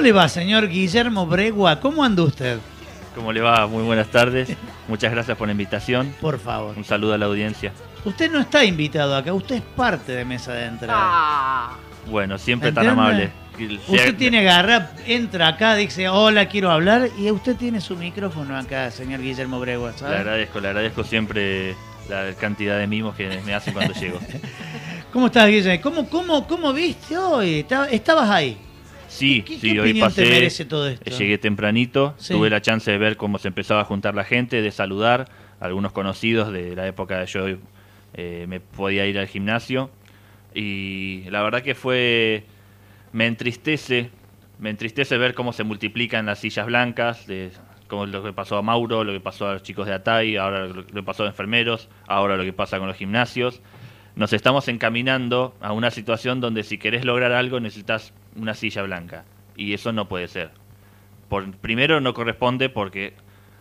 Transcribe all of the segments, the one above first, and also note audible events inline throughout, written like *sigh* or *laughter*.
¿Cómo le va, señor Guillermo Bregua? ¿Cómo anda usted? ¿Cómo le va? Muy buenas tardes. Muchas gracias por la invitación. Por favor. Un saludo a la audiencia. Usted no está invitado acá, usted es parte de Mesa de Entrada. Ah, Bueno, siempre tan ¿Entiende? amable. Usted tiene garra, entra acá, dice, hola, quiero hablar, y usted tiene su micrófono acá, señor Guillermo Bregua, Le ¿sabe? agradezco, le agradezco siempre la cantidad de mimos que me hacen cuando llego. *laughs* ¿Cómo estás, Guillermo? ¿Cómo, cómo, cómo viste hoy? Estaba- Estabas ahí. Sí, ¿Qué, sí, qué hoy pasé. merece todo esto? Llegué tempranito, Sí. tuve la chance de ver cómo se empezaba a juntar la gente, de saludar a algunos conocidos de la época de yo eh, me podía ir al gimnasio y la verdad que fue me entristece, me entristece ver cómo se multiplican las sillas blancas, de como lo que pasó a Mauro, lo que pasó a los chicos de Atay, ahora lo que pasó a enfermeros, ahora lo que pasa con los gimnasios. Nos estamos encaminando a una situación donde si querés lograr algo necesitas una silla blanca y eso no puede ser. Por, primero no corresponde porque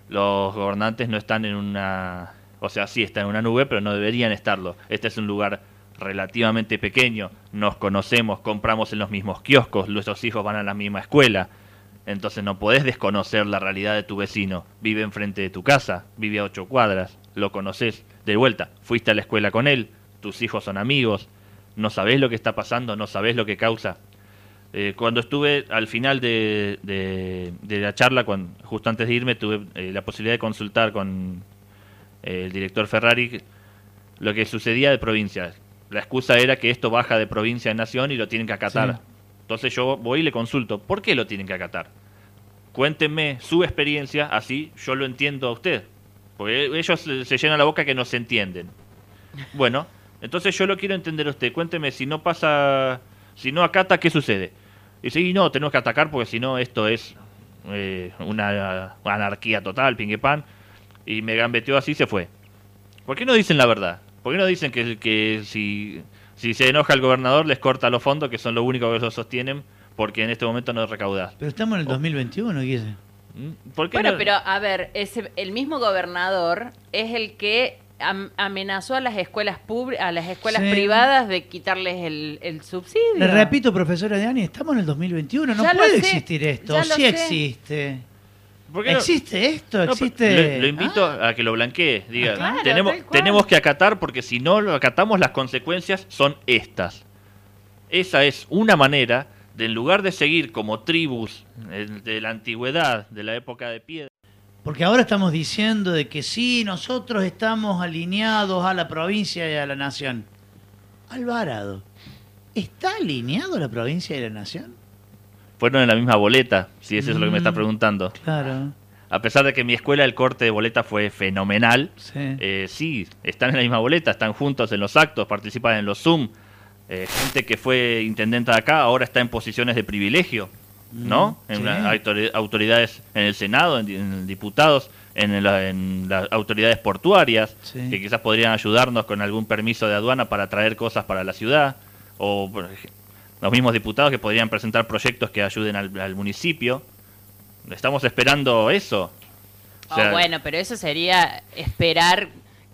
los gobernantes no están en una, o sea, sí están en una nube, pero no deberían estarlo. Este es un lugar relativamente pequeño, nos conocemos, compramos en los mismos kioscos, nuestros hijos van a la misma escuela. Entonces no podés desconocer la realidad de tu vecino. Vive enfrente de tu casa, vive a ocho cuadras, lo conoces. De vuelta, fuiste a la escuela con él, tus hijos son amigos, no sabés lo que está pasando, no sabés lo que causa. Eh, cuando estuve al final de, de- de la charla, cuando, justo antes de irme, tuve eh, la posibilidad de consultar con eh, el director Ferrari lo que sucedía de provincia. La excusa era que esto baja de provincia a nación y lo tienen que acatar. Sí. Entonces yo voy y le consulto, ¿por qué lo tienen que acatar? Cuéntenme su experiencia, así yo lo entiendo a usted. Porque ellos se se llenan la boca que no se entienden. Bueno, entonces yo lo quiero entender a usted. Cuénteme, si no pasa, si no acata, ¿qué sucede? Dice, y no, tenemos que atacar porque si no esto es eh, una anarquía total, pingue pan. Y me gambeteó así y se fue. ¿Por qué no dicen la verdad? ¿Por qué no dicen que, que si, si se enoja el gobernador les corta los fondos, que son lo único que ellos sostienen, porque en este momento no recaudás? Pero estamos en el 2021, Guille. ¿Mm? ¿Por qué bueno, no- pero a ver, ese, el mismo gobernador es el que amenazó a las escuelas a las escuelas Sí. privadas de quitarles el, el subsidio. Le repito, profesora Dani, estamos en el 2021, no Ya puede sé, existir esto. ya lo Sí sé. existe. no- ¿Existe esto? No, ¿Existe...? Lo, lo invito Ah, a que lo blanquee. Diga, Ah, claro, tenemos, tenemos que acatar porque si no lo acatamos, las consecuencias son estas. Esa es una manera de, en lugar de seguir como tribus eh, de la antigüedad, de la época de piedra, Porque ahora estamos diciendo de que sí, nosotros estamos alineados a la provincia y a la nación. Alvarado, ¿está alineado a la provincia y la nación? fueron en la misma boleta, si eso es lo que me está Mm. preguntando. Claro, A pesar de que en mi escuela el corte de boleta fue fenomenal, sí. Eh, sí, están en la misma boleta, están juntos en los actos, participan en los Zoom. Eh, gente que fue intendente de acá ahora está en posiciones de privilegio, ¿no? Mm, en sí. autoridades en el Senado, en, di- en diputados, en, la- en las autoridades portuarias, Sí. que quizás podrían ayudarnos con algún permiso de aduana para traer cosas para la ciudad, o los mismos diputados que podrían presentar proyectos que ayuden al, al municipio. Estamos esperando eso. O Oh, sea, bueno, pero eso sería esperar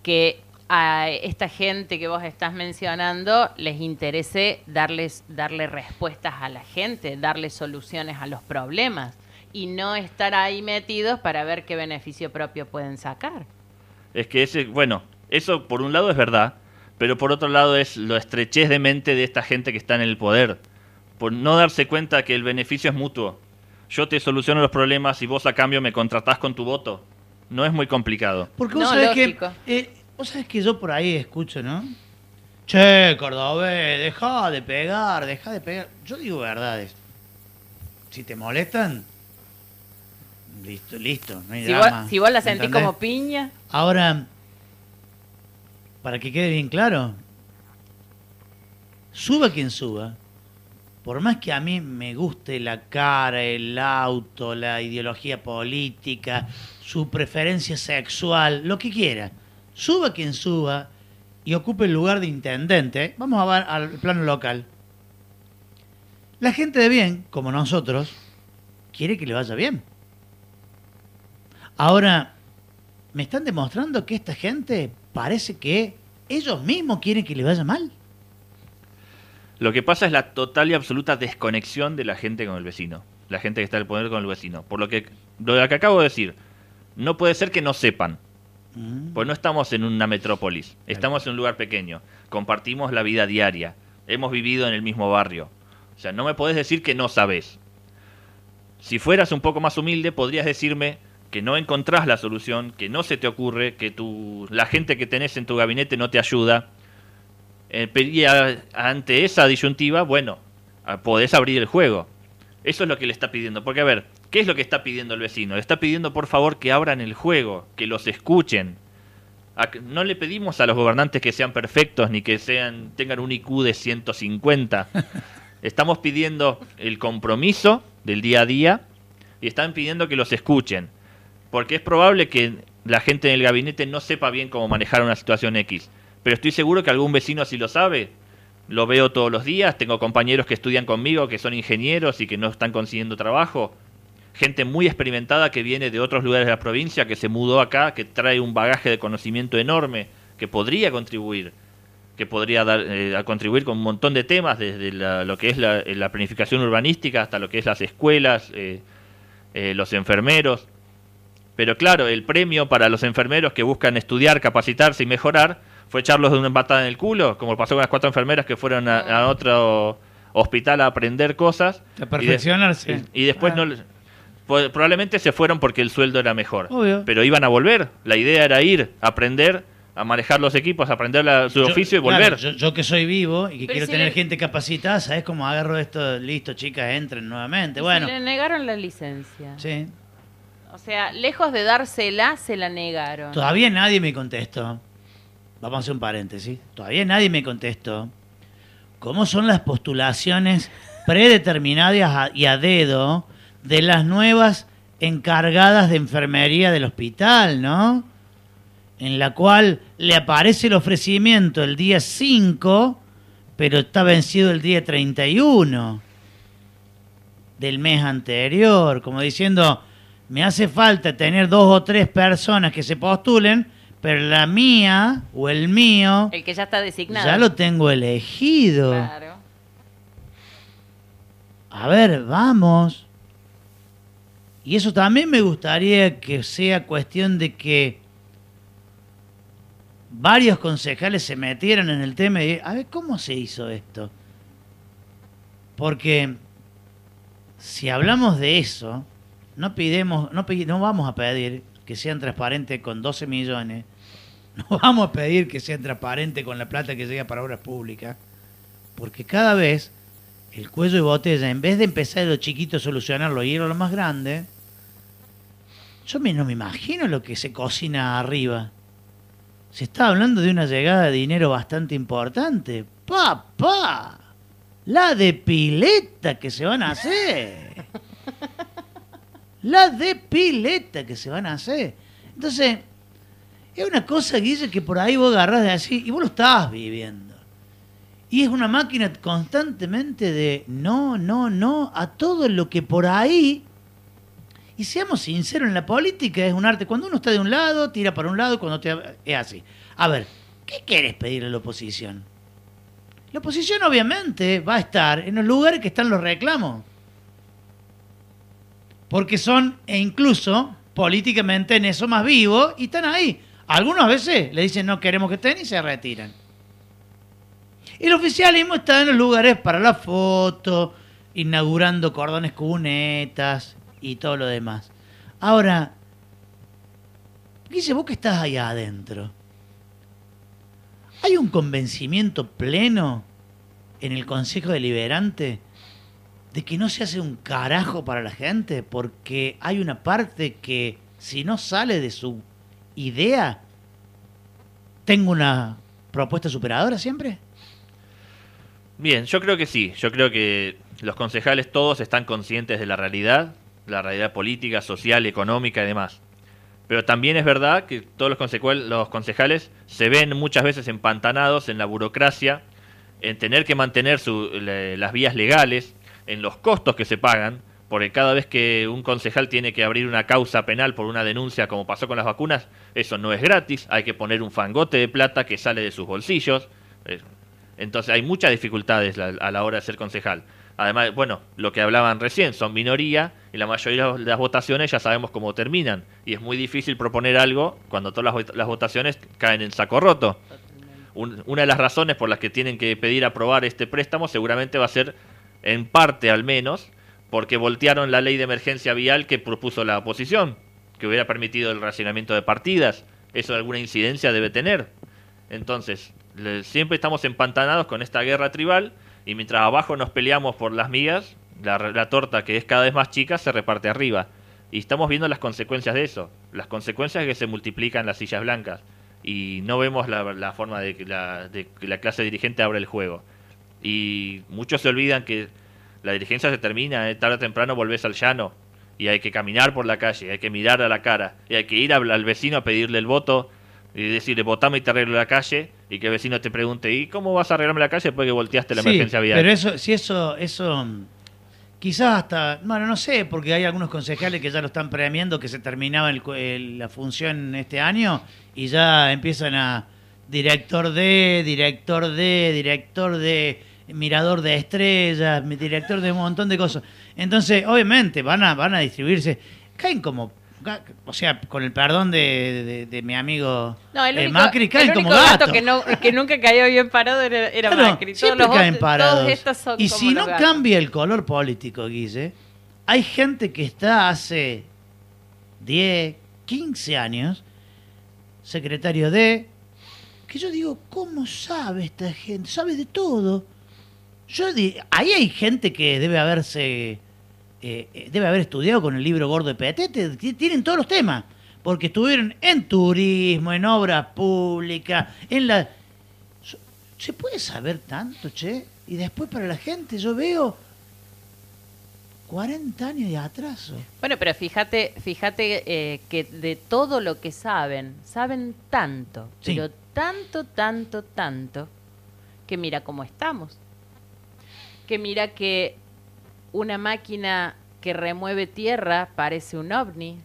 que a esta gente que vos estás mencionando les interese darles darle respuestas a la gente, darle soluciones a los problemas y no estar ahí metidos para ver qué beneficio propio pueden sacar. Es que ese, bueno, eso por un lado es verdad, pero por otro lado es lo estrechez de mente de esta gente que está en el poder. Por no darse cuenta que el beneficio es mutuo. Yo te soluciono los problemas y vos a cambio me contratás con tu voto. No es muy complicado. Porque vos No, sabés lógico. que. eh, vos sabés que yo por ahí escucho, ¿no? Che, Cordobés, deja de pegar, deja de pegar. Yo digo verdades. Si te molestan, listo, listo, no hay Si vos, si vos la sentís ¿entendés? como piña, Ahora, para que quede bien claro, suba quien suba, por más que a mí me guste la cara, el auto, la ideología política, su preferencia sexual, lo que quiera, suba quien suba y ocupe el lugar de intendente, vamos a ver al plano local. La gente de bien, como nosotros, quiere que le vaya bien. Ahora, me están demostrando que esta gente parece que ellos mismos quieren que le vaya mal. Lo que pasa es la total y absoluta desconexión de la gente con el vecino. la gente que está el poder con el vecino. Por lo que, lo que acabo de decir, no puede ser que no sepan. Mm. Pues no estamos en una metrópolis, estamos en un lugar pequeño, compartimos la vida diaria, hemos vivido en el mismo barrio. O sea, no me podés decir que no sabes. Si fueras un poco más humilde, podrías decirme que no encontrás la solución, que no se te ocurre, que tu, la gente que tenés en tu gabinete no te ayuda. Eh, y a- ante esa disyuntiva, bueno, a- podés abrir el juego. Eso es lo que le está pidiendo. Porque, a ver, ¿qué es lo que está pidiendo el vecino? Le está pidiendo, por favor, que abran el juego, que los escuchen. No le pedimos a los gobernantes que sean perfectos ni que sean tengan un IQ de 150. *laughs* Estamos pidiendo el compromiso del día a día y están pidiendo que los escuchen. Porque es probable que la gente en el gabinete no sepa bien cómo manejar una situación X. Pero estoy seguro que algún vecino sí lo sabe. Lo veo todos los días. Tengo compañeros que estudian conmigo, que son ingenieros y que no están consiguiendo trabajo. Gente muy experimentada que viene de otros lugares de la provincia, que se mudó acá, que trae un bagaje de conocimiento enorme, que podría contribuir que podría dar eh, a contribuir con un montón de temas, desde la- lo que es la, la planificación urbanística hasta lo que es las escuelas, eh, eh, los enfermeros. Pero claro, el premio para los enfermeros que buscan estudiar, capacitarse y mejorar fue echarlos de una patada en el culo, como pasó con las cuatro enfermeras que fueron a, a otro hospital a aprender cosas. A y de- perfeccionarse. Y, y después Ah. no probablemente se fueron porque el sueldo era mejor. Obvio. Pero iban a volver. La idea era ir, aprender, a manejar los equipos, aprender la- su Yo- oficio y claro, volver. yo, yo que soy vivo y que Pero quiero si tener le- gente capacitada, ¿sabes cómo agarro esto? Listo, chicas, entren nuevamente. Bueno, Se le negaron la licencia. sí. O sea, lejos de dársela, se la negaron. Todavía nadie me contestó. Vamos a hacer un paréntesis. Todavía nadie me contestó. ¿Cómo son las postulaciones predeterminadas a- y a dedo de las nuevas encargadas de enfermería del hospital, no? En la cual le aparece el ofrecimiento el día 5, pero está vencido el día 31 del mes anterior, como diciendo, me hace falta tener dos o tres personas que se postulen, pero la mía o el mío El que ya está designado. ya lo tengo elegido. Claro. A ver, vamos. Y eso también me gustaría que sea cuestión de que varios concejales se metieran en el tema y a ver cómo se hizo esto. Porque si hablamos de eso, no pidemos, no, no vamos a pedir que sean transparentes con 12 millones, *laughs* no vamos a pedir que sean transparentes con la plata que llega para obras públicas, porque cada vez el cuello de botella, en vez de empezar de lo chiquito a solucionarlo y ir a lo más grande, yo me- no me imagino lo que se cocina arriba. Se está hablando de una llegada de dinero bastante importante. ¡Papá! La de pileta que se van a hacer. La de pileta que se van a hacer. Entonces, es una cosa, Guille, que por ahí vos agarrás de así y vos lo estás viviendo. Y es una máquina constantemente de no, no, no a todo lo que por ahí. Y seamos sinceros, en la política es un arte. Cuando uno está de un lado, tira para un lado, cuando te... es así. A ver, ¿qué quieres pedirle a la oposición? La oposición obviamente va a estar en los lugares que están los reclamos. Porque son, e incluso políticamente en eso más vivos, y están ahí. Algunas veces le dicen no queremos que estén y se retiran. El oficialismo está en los lugares para la foto, inaugurando cordones cunetas y todo lo demás. Ahora, Guille, vos que estás ahí adentro, ¿hay un convencimiento pleno en el Consejo Deliberante de que no se hace un carajo para la gente? Porque hay una parte que, si no sale de su idea, tengo una propuesta superadora siempre. Bien, yo creo que sí. Yo creo que los concejales todos están conscientes de la realidad, la realidad política, social, económica y demás. Pero también es verdad que todos los, los concejales se ven muchas veces empantanados en la burocracia, en tener que mantener su- las vías legales, en los costos que se pagan, porque cada vez que un concejal tiene que abrir una causa penal por una denuncia, como pasó con las vacunas, eso no es gratis, hay que poner un fangote de plata que sale de sus bolsillos. Entonces hay muchas dificultades a la hora de ser concejal. Además, bueno, lo que hablaban recién, son minoría y la mayoría de las votaciones ya sabemos cómo terminan. Y es muy difícil proponer algo cuando todas las, las votaciones caen en saco roto. Un- una de las razones por las que tienen que pedir aprobar este préstamo seguramente va a ser, en parte al menos, porque voltearon la ley de emergencia vial que propuso la oposición, que hubiera permitido el racionamiento de partidas. Eso alguna incidencia debe tener. Entonces, le- siempre estamos empantanados con esta guerra tribal y mientras abajo nos peleamos por las migas, la, la torta que es cada vez más chica se reparte arriba. Y estamos viendo las consecuencias de eso. Las consecuencias que se multiplican las sillas blancas. Y no vemos la, forma de que la, clase dirigente abra el juego. Y muchos se olvidan que la dirigencia se termina, eh, tarde o temprano volvés al llano. Y hay que caminar por la calle, hay que mirar a la cara. Y hay que ir al, al vecino a pedirle el voto y decirle, votame y te arreglo la calle. Y que el vecino te pregunte, ¿y cómo vas a arreglarme la calle después que volteaste la Sí, emergencia vial? Pero eso, si eso, eso, quizás hasta, bueno, no sé, porque hay algunos concejales que ya lo están premiando, que se terminaba el el- la función este año y ya empiezan a director de, director de, director de, mirador de estrellas, director de un montón de cosas. Entonces, obviamente, van a, van a distribuirse, caen como, o sea, con el perdón de, de- de mi amigo No, el eh, Macri, caen el único como gato que, no, que nunca cayó bien parado era, era Claro, Macri. Todos siempre los caen otros- parados. Todos estos son y como si los no gatos. cambia el color político, Guille, hay gente que está hace 10, 15 años, secretario de, que yo digo, ¿cómo sabe esta gente? Sabe de todo. Yo di- ahí hay gente que debe haberse, eh, eh, debe haber estudiado con el libro gordo de Petete, ti- tienen todos los temas, porque estuvieron en turismo, en obras públicas, en la... ¿Se puede saber tanto, che? Y después para la gente yo veo 40 años de atraso. Bueno, pero fíjate, fíjate eh, que de todo lo que saben, saben tanto, Sí. pero tanto, tanto, tanto, que mira cómo estamos. Que mira que una máquina que remueve tierra parece un ovni.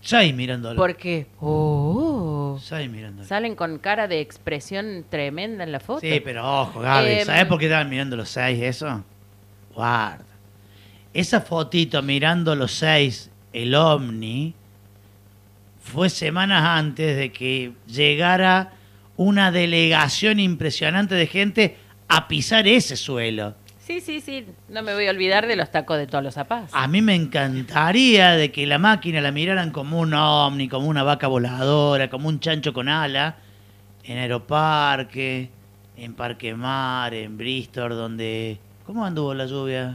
Seis mirándolo. Porque, oh, Seis mirándolo. salen con cara de expresión tremenda en la foto. Sí, pero ojo, Gaby, Em, ¿sabes por qué estaban mirando los seis eso? Guarda. Esa fotito mirando los seis, el ovni, fue semanas antes de que llegara una delegación impresionante de gente a pisar ese suelo. Sí, sí, sí. No me voy a olvidar de los tacos de todos los zapatos. A mí me encantaría de que la máquina la miraran como un ovni, como una vaca voladora, como un chancho con ala, en Aeroparque, en Parque Mar, en Bristol, donde... ¿Cómo anduvo la lluvia?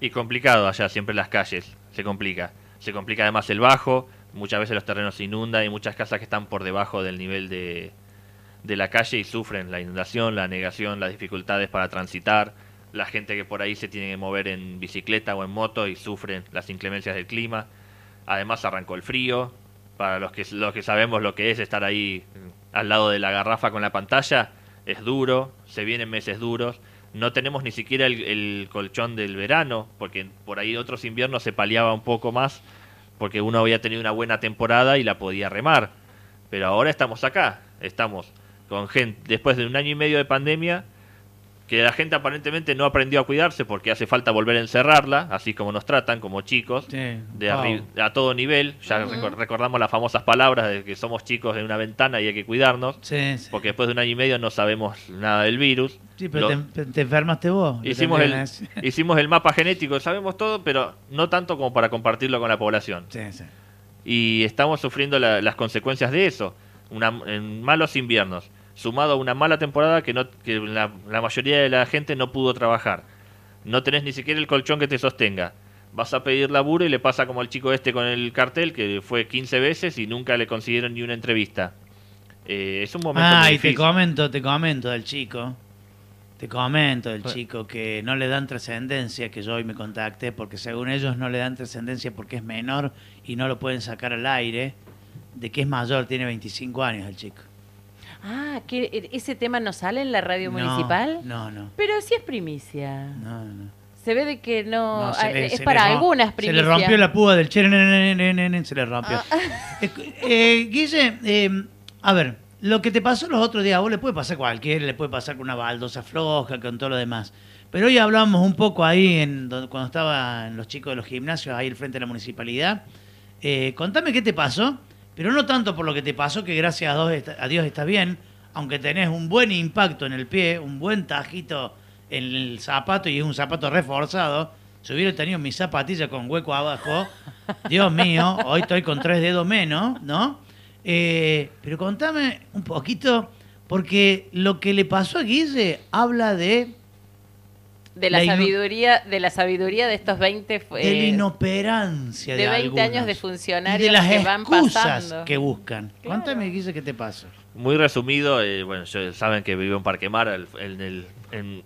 Y complicado allá, siempre en las calles, se complica. Se complica además el bajo, muchas veces los terrenos se inundan y muchas casas que están por debajo del nivel de, de la calle y sufren la inundación, la negación, las dificultades para transitar, la gente que por ahí se tiene que mover en bicicleta o en moto y sufren las inclemencias del clima. Además arrancó el frío, para los que, los que sabemos lo que es estar ahí mm, al lado de la garrafa con la pantalla, es duro, se vienen meses duros. No tenemos ni siquiera el, el colchón del verano, porque por ahí otros inviernos se paliaba un poco más, porque uno había tenido una buena temporada y la podía remar. Pero ahora estamos acá, estamos con gente, después de un año y medio de pandemia, que la gente aparentemente no aprendió a cuidarse porque hace falta volver a encerrarla, así como nos tratan, como chicos, Sí, de arri- a todo nivel. Ya recordamos las famosas palabras de que somos chicos en una ventana y hay que cuidarnos, Sí, sí. porque después de un año y medio no sabemos nada del virus. Sí, pero Lo- te, te enfermaste vos. hicimos, el, hicimos el mapa genético, sabemos todo, pero no tanto como para compartirlo con la población. Sí, sí. Y estamos sufriendo la- las consecuencias de eso, una, en malos inviernos, sumado a una mala temporada que, no, que la, la mayoría de la gente no pudo trabajar. No tenés ni siquiera el colchón que te sostenga. Vas a pedir laburo y le pasa como al chico este con el cartel, que fue 15 veces y nunca le consiguieron ni una entrevista. Eh, es un momento Ah, muy y te difícil. comento, te comento del chico. Te comento del Bueno. chico que no le dan trascendencia, que yo hoy me contacté, porque según ellos no le dan trascendencia porque es menor y no lo pueden sacar al aire, de que es mayor, tiene 25 años el chico. Ah, que ese tema no sale en la radio No, municipal. No, no. Pero sí es primicia. No, no. Se ve de que no, No, se ah, le- es se para le algunas Se primicias. le rompió la púa del che, se le rompió. Ah. *laughs* Eh, eh, Guille, eh, a ver, lo que te pasó los otros días, a vos le puede pasar a cualquiera, le puede pasar con una baldosa floja, con todo lo demás. Pero hoy hablamos un poco ahí, en, donde- cuando estaban los chicos de los gimnasios, ahí al frente de la municipalidad. Eh, contame qué te pasó, pero no tanto por lo que te pasó, que gracias a Dios, estás bien, aunque tenés un buen impacto en el pie, un buen tajito en el zapato y es un zapato reforzado. Si hubiera tenido mi zapatilla con hueco abajo, Dios mío, hoy estoy con tres dedos menos, ¿no? Eh, pero contame un poquito, porque lo que le pasó a Guille habla de, De la, sabiduría, de la sabiduría de estos 20 fue- de la inoperancia de, de 20 años de y funcionarios de las que van excusas pasando. que buscan. Claro. Contame, Guille, qué te pasa. Muy resumido, eh, bueno, yo- saben que vivo en Parquemar, el- en el en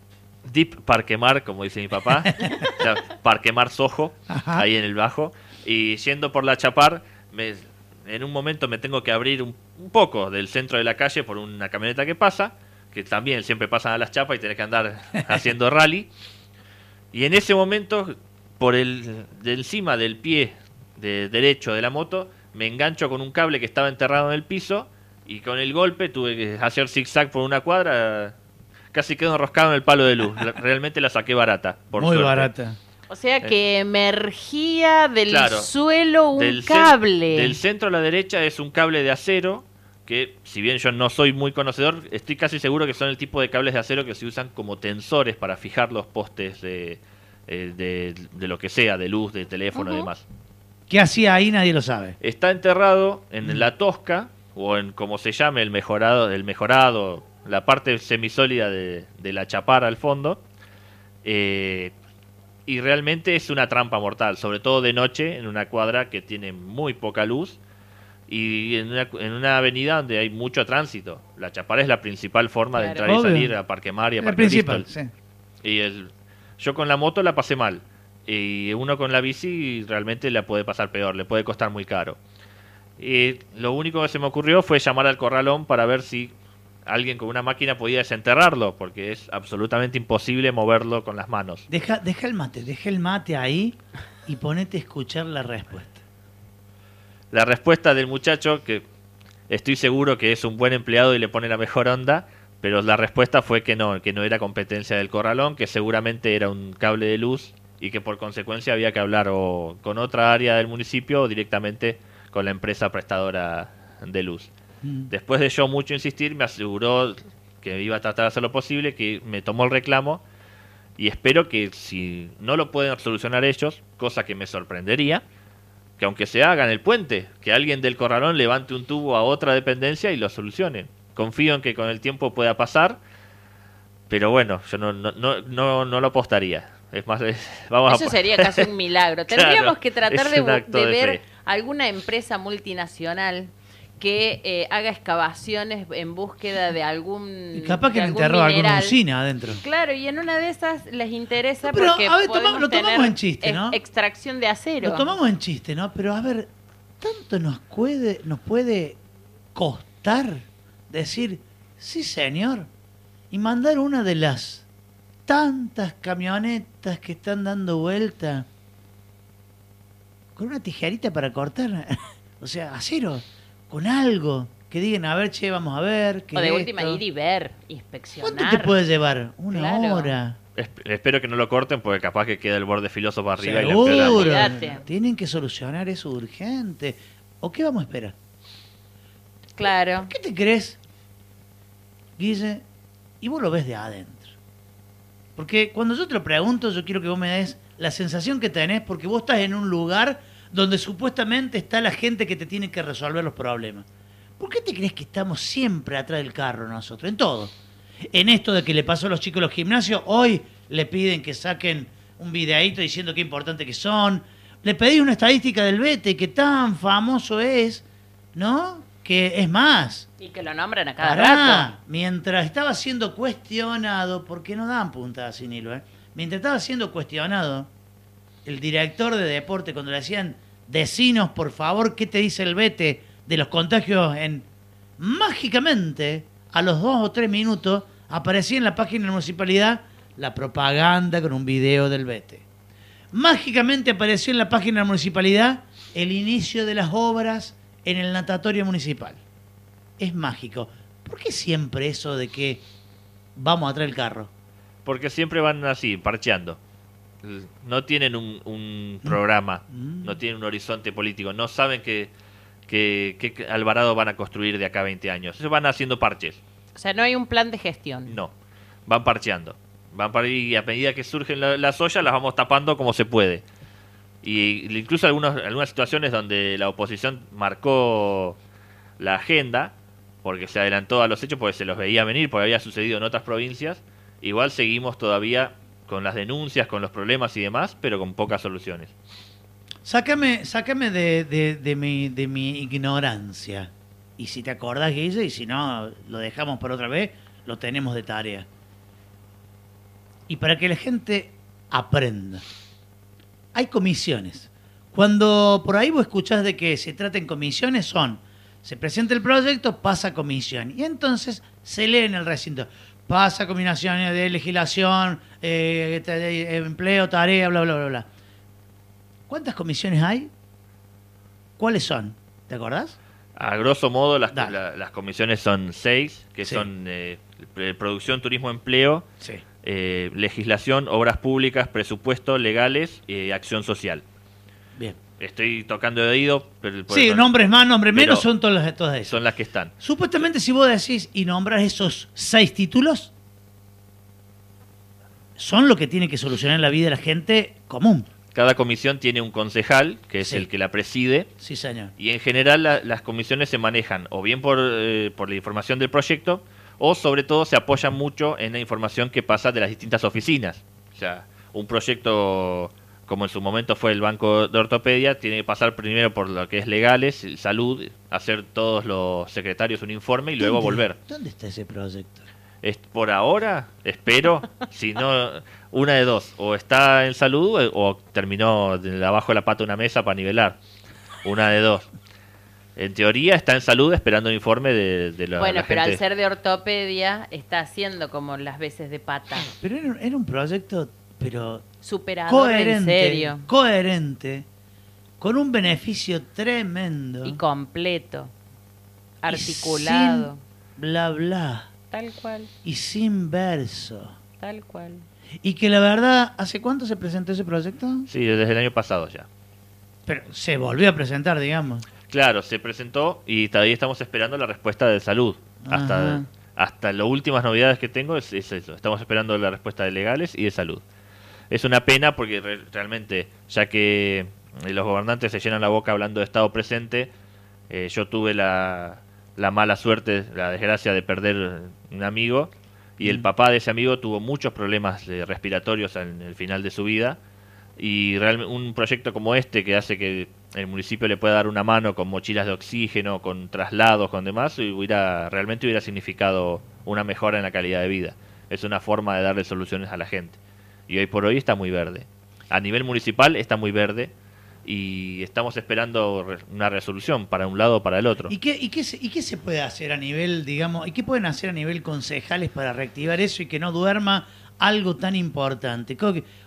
Deep Parquemar, como dice mi papá, *laughs* o sea, Parquemar Sojo, Ajá. ahí en el bajo, y yendo por la Chapar, me- en un momento me tengo que abrir un, un poco del centro de la calle por una camioneta que pasa, que también siempre pasan a las chapas y tenés que andar *laughs* haciendo rally, y en ese momento, por el de encima del pie de derecho de la moto, me engancho con un cable que estaba enterrado en el piso y con el golpe tuve que hacer zigzag por una cuadra. Casi quedo enroscado en el palo de luz. *laughs* Realmente la saqué barata. Por Muy suerte. barata. O sea que emergía del Eh. Claro. suelo un Del cable. Del centro a la derecha es un cable de acero que, si bien yo no soy muy conocedor, estoy casi seguro que son el tipo de cables de acero que se usan como tensores para fijar los postes de, eh, de, de lo que sea, de luz, de teléfono y Ujú. demás. ¿Qué hacía ahí? Nadie lo sabe. Está enterrado en Mm. la tosca, o en como se llame el mejorado, el mejorado, la parte semisólida de, de la chapara al fondo. eh, y realmente es una trampa mortal, sobre todo de noche, en una cuadra que tiene muy poca luz. Y en una, en una avenida donde hay mucho tránsito. La Chapara es la principal forma de entrar y salir a Parque Mar y a El Parque principal, sí. Y el, yo con la moto la pasé mal. Y uno con la bici realmente la puede pasar peor, le puede costar muy caro. Y lo único que se me ocurrió fue llamar al corralón para ver si alguien con una máquina podía desenterrarlo, porque es absolutamente imposible moverlo con las manos. Deja, deja el mate, deja el mate ahí y ponete a escuchar la respuesta. La respuesta del muchacho, que estoy seguro que es un buen empleado y le pone la mejor onda, pero la respuesta fue que no, que no era competencia del corralón, que seguramente era un cable de luz y que por consecuencia había que hablar o con otra área del municipio o directamente con la empresa prestadora de luz. Mm. Después de yo mucho insistir, me aseguró que iba a tratar de hacer lo posible, que me tomó el reclamo y espero que si no lo pueden solucionar ellos, cosa que me sorprendería, que aunque se haga en el puente, que alguien del corralón levante un tubo a otra dependencia y lo solucione. Confío en que con el tiempo pueda pasar, pero bueno, yo no, no, no, no, no lo apostaría. Es más, es- *laughs* vamos a Eso sería casi un milagro. *laughs* Claro, Tendríamos que tratar de, ver alguna empresa multinacional que eh, haga excavaciones en búsqueda de algún Y capaz que le enterró alguna usina adentro. Claro, y en una de esas les interesa No, pero, porque a ver, toma- lo tomamos en chiste, ¿no? extracción de acero. Lo tomamos en chiste, ¿no? Pero a ver, ¿tanto nos puede, nos puede costar decir, sí señor, y mandar una de las tantas camionetas que están dando vuelta con una tijerita para cortar? *laughs* o sea, acero, con algo. Que digan, a ver, che, vamos a ver. ¿qué o de es última esto? ir y ver, inspeccionar. ¿Cuánto te puede llevar? Una Claro. hora. Esp- espero que no lo corten porque capaz que queda el borde filoso para arriba y la. Seguro. Tienen que solucionar eso urgente. ¿O qué vamos a esperar? Claro. ¿Qué te crees, Guille? Y vos lo ves de adentro. Porque cuando yo te lo pregunto, yo quiero que vos me des la sensación que tenés, porque vos estás en un lugar donde supuestamente está la gente que te tiene que resolver los problemas. ¿Por qué te crees que estamos siempre atrás del carro nosotros? En todo. En esto de que le pasó a los chicos los gimnasios, hoy le piden que saquen un videíto diciendo qué importante que son. Le pedí una estadística del Bete, que tan famoso es, ¿no? Que es más, Y que lo nombran a cada Pará, rato. mientras estaba siendo cuestionado, porque no dan puntadas sin hilo, ¿eh? Mientras estaba siendo cuestionado, el director de deporte, cuando le decían, decinos por favor qué te dice el Bete de los contagios en. Mágicamente, a los dos o tres minutos, aparecía en la página de la municipalidad la propaganda con un video del Bete. Mágicamente apareció en la página de la municipalidad el inicio de las obras en el natatorio municipal. Es mágico. ¿Por qué siempre eso de que vamos a traer el carro? porque siempre van así, parcheando. No tienen un, un programa, Mm. no tienen un horizonte político, no saben que, que, que Alvarado van a construir de acá a 20 años. Ellos van haciendo parches, O sea, no hay un plan de gestión. no, van parcheando. Van par- y a medida que surgen la- las ollas las vamos tapando como se puede. Y incluso algunos, algunas situaciones donde la oposición marcó la agenda, porque se adelantó a los hechos, porque se los veía venir, porque había sucedido en otras provincias, igual seguimos todavía con las denuncias, con los problemas y demás, pero con pocas soluciones. Sácame, sácame de, de- mi, de mi ignorancia. Y si te acordás, Guille, y si no, lo dejamos por otra vez, lo tenemos de tarea. Y para que la gente aprenda. Hay comisiones. Cuando por ahí vos escuchás de que se trata en comisiones, son, se presenta el proyecto, pasa comisión. Y entonces se lee en el recinto. Pasa combinaciones de legislación, eh, de empleo, tarea, bla, bla, bla, bla. ¿Cuántas comisiones hay? ¿Cuáles son? ¿Te acordás? A grosso modo, las, la- las comisiones son seis, que Sí. son eh, producción, turismo, empleo, Sí. eh, legislación, obras públicas, presupuesto, legales y acción social. Estoy tocando de oído, pero Sí, nombres más, nombres menos, son todas, las- todas esas. son las que están. Supuestamente, si vos decís y nombras esos seis títulos, son lo que tiene que solucionar la vida de la gente común. Cada comisión tiene un concejal, que es Sí. el que la preside, Sí, señor. y en general la- las comisiones se manejan o bien por, eh, por la información del proyecto, o sobre todo se apoyan mucho en la información que pasa de las distintas oficinas. O sea, un proyecto como en su momento fue el Banco de Ortopedia, tiene que pasar primero por lo que es legales, salud, hacer todos los secretarios un informe y luego ¿Dónde- volver. ¿Dónde está ese proyecto? Es, por ahora, espero, *laughs* si no, una de dos, o está en salud o, o terminó de abajo de la pata de una mesa para nivelar. Una de dos. En teoría está en salud esperando un informe de, de la, bueno, la pero al ser de ortopedia, está haciendo como las veces de pata. Pero era, era un proyecto, pero Superador coherente. en serio. Coherente. Con un beneficio tremendo. Y completo. y Articulado. sin bla, bla. Tal cual, Y sin verso. tal cual. Y que la verdad, ¿hace cuánto se presentó ese proyecto? Sí, desde el año pasado ya. Pero se volvió a presentar, digamos. Claro, se presentó y todavía estamos esperando la respuesta de salud. Hasta, Ajá. hasta las últimas novedades que tengo es, es eso. Estamos esperando la respuesta de legales y de salud. Es una pena porque re- realmente, ya que eh, los gobernantes se llenan la boca hablando de Estado presente, eh, yo tuve la, la mala suerte, la desgracia de perder un amigo y el Mm. papá de ese amigo tuvo muchos problemas eh, respiratorios en el final de su vida y realmente un proyecto como este que hace que el municipio le pueda dar una mano con mochilas de oxígeno, con traslados, con demás, hubiera realmente hubiera significado una mejora en la calidad de vida. Es una forma de darle soluciones a la gente. Y hoy por hoy está muy verde. A nivel municipal está muy verde y estamos esperando una resolución para un lado o para el otro. ¿Y qué, y, qué se, ¿Y qué se puede hacer a nivel, digamos, y qué pueden hacer a nivel concejales para reactivar eso y que no duerma algo tan importante?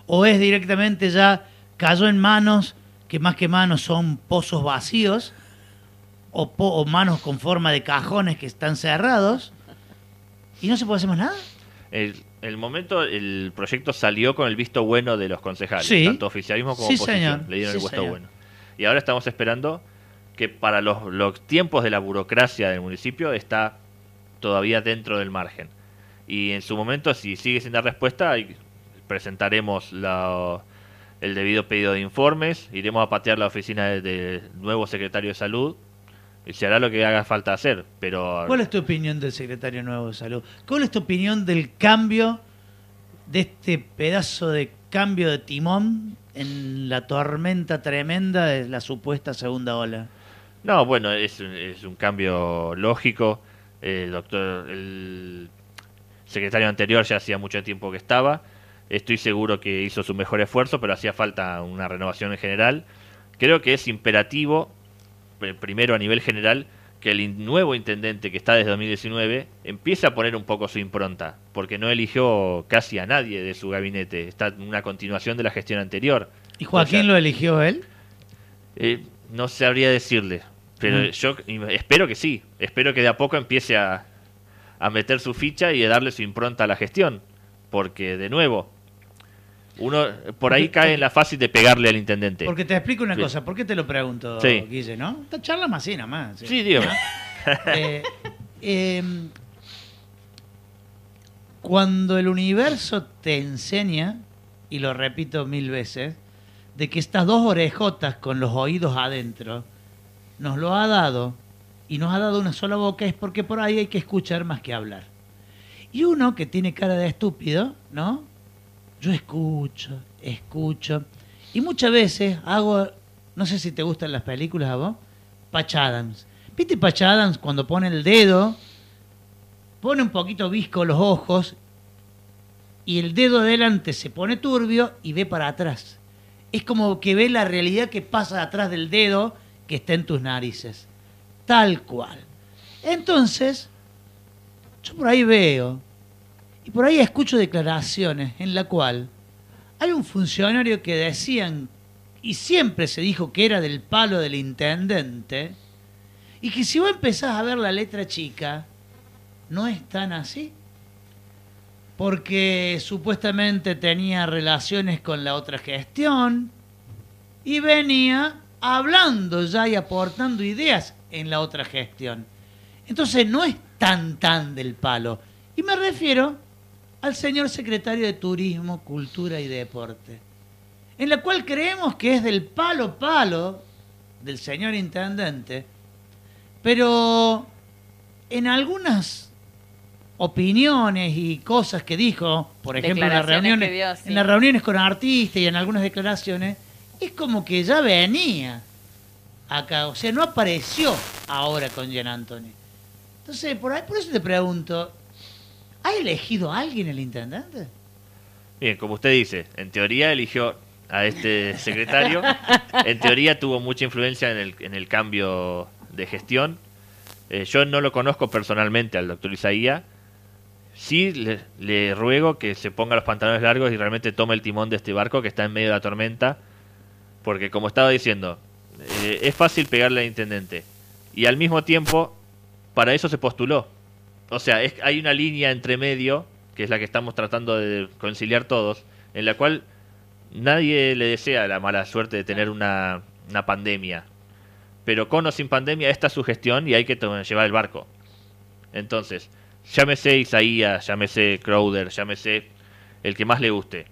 ¿O es directamente ya cayó en manos, que más que manos son pozos vacíos, o, po- o manos con forma de cajones que están cerrados, y no se puede hacer más nada? El, el momento, el proyecto salió con el visto bueno de los concejales, Sí. tanto oficialismo como Sí, oposición. señor. Le dieron Sí, el visto bueno. Y ahora estamos esperando que para los, los tiempos de la burocracia del municipio está todavía dentro del margen. Y en su momento, si sigue sin dar respuesta, presentaremos la- el debido pedido de informes, iremos a patear la oficina del de nuevo secretario de salud se hará lo que haga falta hacer. Pero ¿Cuál es tu opinión del secretario nuevo de salud? ¿Cuál es tu opinión del cambio, de este pedazo de cambio de timón en la tormenta tremenda de la supuesta segunda ola? No, bueno, es, un- es un cambio lógico. El doctor, el secretario anterior ya hacía mucho tiempo que estaba. Estoy seguro que hizo su mejor esfuerzo, pero hacía falta una renovación en general. Creo que es imperativo, primero a nivel general, que el nuevo intendente que está desde 2019 empiece a poner un poco su impronta, porque no eligió casi a nadie de su gabinete. Está una continuación de la gestión anterior. ¿Y Joaquín O sea, lo eligió él? eh, no sabría decirle, pero Mm. yo espero que sí. Espero que de a poco empiece a, a meter su ficha y a darle su impronta a la gestión. porque de nuevo, uno por ahí cae en la fácil de pegarle al intendente. Porque te explico una Sí. cosa, ¿por qué te lo pregunto, Sí. Guille, no? Esta charla más así, nada más. Sí, dígame. *laughs* Eh, em, cuando el universo te enseña, y lo repito mil veces, de que estas dos orejotas con los oídos adentro nos lo ha dado y nos ha dado una sola boca es porque por ahí hay que escuchar más que hablar. Y uno que tiene cara de estúpido, ¿no? Yo escucho, escucho. Y muchas veces hago, no sé si te gustan las películas a vos, Patch Adams. ¿Viste Patch Adams cuando pone el dedo, pone un poquito visco los ojos y el dedo adelante se pone turbio y ve para atrás? Es como que ve la realidad que pasa atrás del dedo que está en tus narices. Tal cual. Entonces, yo por ahí veo y por ahí escucho declaraciones en la cual hay un funcionario que decían, y siempre se dijo que era del palo del intendente, y que si vos empezás a ver la letra chica, no es tan así. Porque supuestamente tenía relaciones con la otra gestión y venía hablando ya y aportando ideas en la otra gestión. Entonces no es tan tan del palo. Y me refiero al señor secretario de Turismo, Cultura y Deporte, en la cual creemos que es del palo palo del señor intendente, pero en algunas opiniones y cosas que dijo, por ejemplo, en las reuniones, que dio, sí. en las reuniones con artistas y en algunas declaraciones, es como que ya venía acá, o sea, no apareció ahora con Gian Antonio. Entonces, por ahí, por eso te pregunto, ¿ha elegido a alguien el intendente? Bien, como usted dice, en teoría eligió a este secretario. en teoría tuvo mucha influencia en el, en el cambio de gestión. Eh, yo no lo conozco personalmente al doctor Isaía. Sí le, ruego que se ponga los pantalones largos y realmente tome el timón de este barco que está en medio de la tormenta. Porque como estaba diciendo, eh, es fácil pegarle al intendente. Y al mismo tiempo, para eso se postuló. O sea, es, hay una línea entre medio, que es la que estamos tratando de conciliar todos, en la cual nadie le desea la mala suerte de tener una, una pandemia. Pero con o sin pandemia, esta es su gestión y hay que llevar el barco. Entonces, llámese Isaías, llámese Crowder, llámese el que más le guste.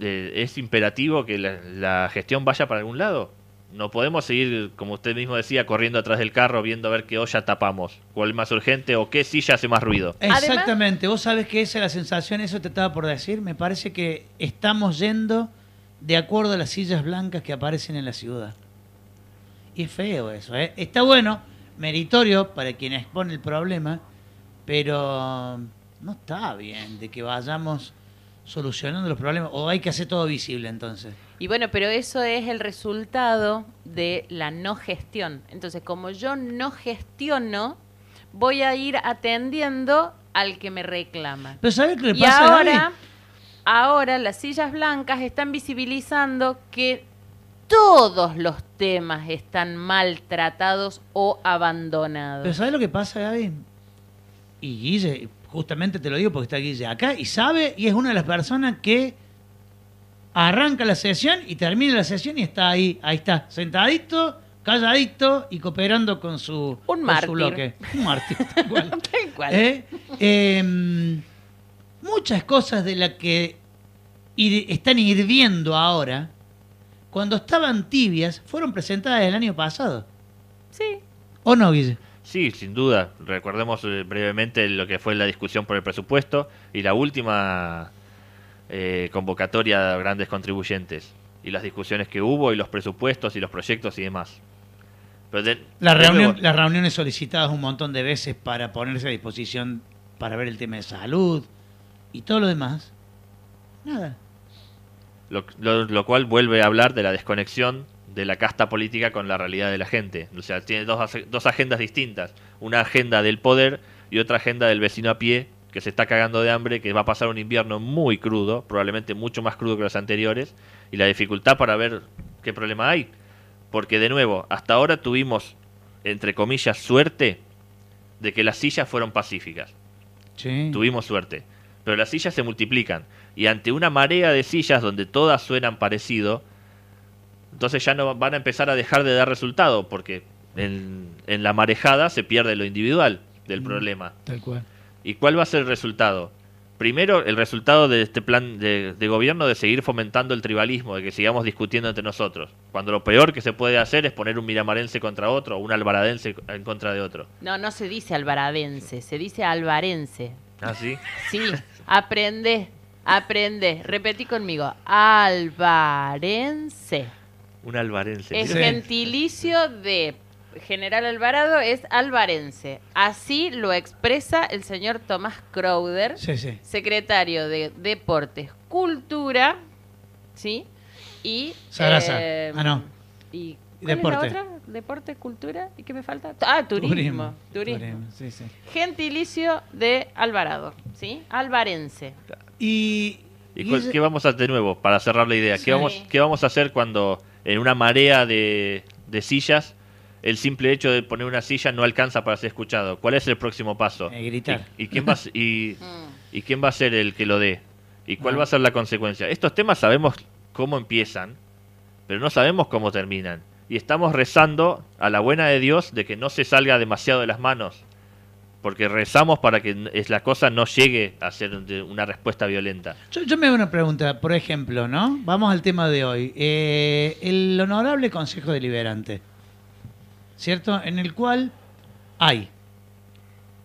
Eh, es imperativo que la, la gestión vaya para algún lado. No podemos seguir, como usted mismo decía, corriendo atrás del carro viendo a ver qué olla tapamos, cuál es más urgente o qué silla hace más ruido. Exactamente, vos sabés que esa es la sensación, eso te estaba por decir, me parece que estamos yendo de acuerdo a las sillas blancas que aparecen en la ciudad. Y es feo eso, ¿eh? Está bueno, meritorio para quien expone el problema, pero no está bien de que vayamos solucionando los problemas, o hay que hacer todo visible entonces. Y bueno, pero eso es el resultado de la no gestión. Entonces, como yo no gestiono, voy a ir atendiendo al que me reclama. Pero ¿sabés qué le Y pasa Gaby? ahora, ahora las sillas blancas están visibilizando que todos los temas están maltratados o abandonados. Pero ¿sabes lo que pasa, Gaby? Y Guille, justamente te lo digo porque está Guille acá y sabe y es una de las personas que arranca la sesión y termina la sesión y está ahí, ahí está, sentadito, calladito y cooperando con su, con su bloque. Un mártir. *laughs* ¿Eh? Em, muchas cosas de las que hir- están hirviendo ahora, cuando estaban tibias, fueron presentadas el año pasado. Sí. ¿O no, Guille? Sí, sin duda. Recordemos eh, brevemente lo que fue la discusión por el presupuesto y la última eh, convocatoria a grandes contribuyentes y las discusiones que hubo y los presupuestos y los proyectos y demás. Pero de- La reunión, las reuniones solicitadas un montón de veces para ponerse a disposición para ver el tema de salud y todo lo demás. Nada. lo, lo- lo cual vuelve a hablar de la desconexión de la casta política con la realidad de la gente. O sea, tiene dos, dos agendas distintas. Una agenda del poder y otra agenda del vecino a pie que se está cagando de hambre, que va a pasar un invierno muy crudo, probablemente mucho más crudo que los anteriores, y la dificultad para ver qué problema hay. Porque de nuevo, hasta ahora tuvimos, entre comillas, suerte de que las sillas fueron pacíficas. Sí. Tuvimos suerte. pero las sillas se multiplican. Y ante una marea de sillas donde todas suenan parecido, entonces ya no van a empezar a dejar de dar resultado, porque en, en la marejada se pierde lo individual del Mm. problema. Tal cual. ¿Y cuál va a ser el resultado? Primero, el resultado de este plan de, de gobierno de seguir fomentando el tribalismo, de que sigamos discutiendo entre nosotros. Cuando lo peor que se puede hacer es poner un miramarense contra otro o un alvaradense en contra de otro. No, no se dice alvaradense, se dice alvarense. ¿Ah, sí? Sí, aprende, aprende. Repetí conmigo. Alvarense. Un alvarense. Es Sí. gentilicio de General Alvarado, es alvarense. Así lo expresa el señor Tomás Crowder, Sí, sí. secretario de Deportes, Cultura, ¿sí? Y... Sarasa. eh, Ah, no. ¿Y cuál Deporte. es la otra? Deporte, cultura. ¿Y qué me falta? Ah, turismo. Turismo. Sí, sí. Gentilicio de Alvarado, ¿sí? Alvarense. Y, ¿Y qué vamos a hacer de nuevo para cerrar la idea? Sí. ¿Qué, vamos, ¿Qué vamos a hacer cuando en una marea de, de sillas el simple hecho de poner una silla no alcanza para ser escuchado? ¿Cuál es el próximo paso? Eh, gritar. ¿Y, y quién va y, *laughs* Mm. ¿Y quién va a ser el que lo dé? ¿Y cuál Ah. va a ser la consecuencia? Estos temas sabemos cómo empiezan, pero no sabemos cómo terminan. Y estamos rezando a la buena de Dios de que no se salga demasiado de las manos. Porque rezamos para que la cosa no llegue a ser una respuesta violenta. Yo, yo me hago una pregunta, por ejemplo, ¿no? Vamos al tema de hoy. Eh, el honorable Consejo Deliberante, ¿cierto? En el cual hay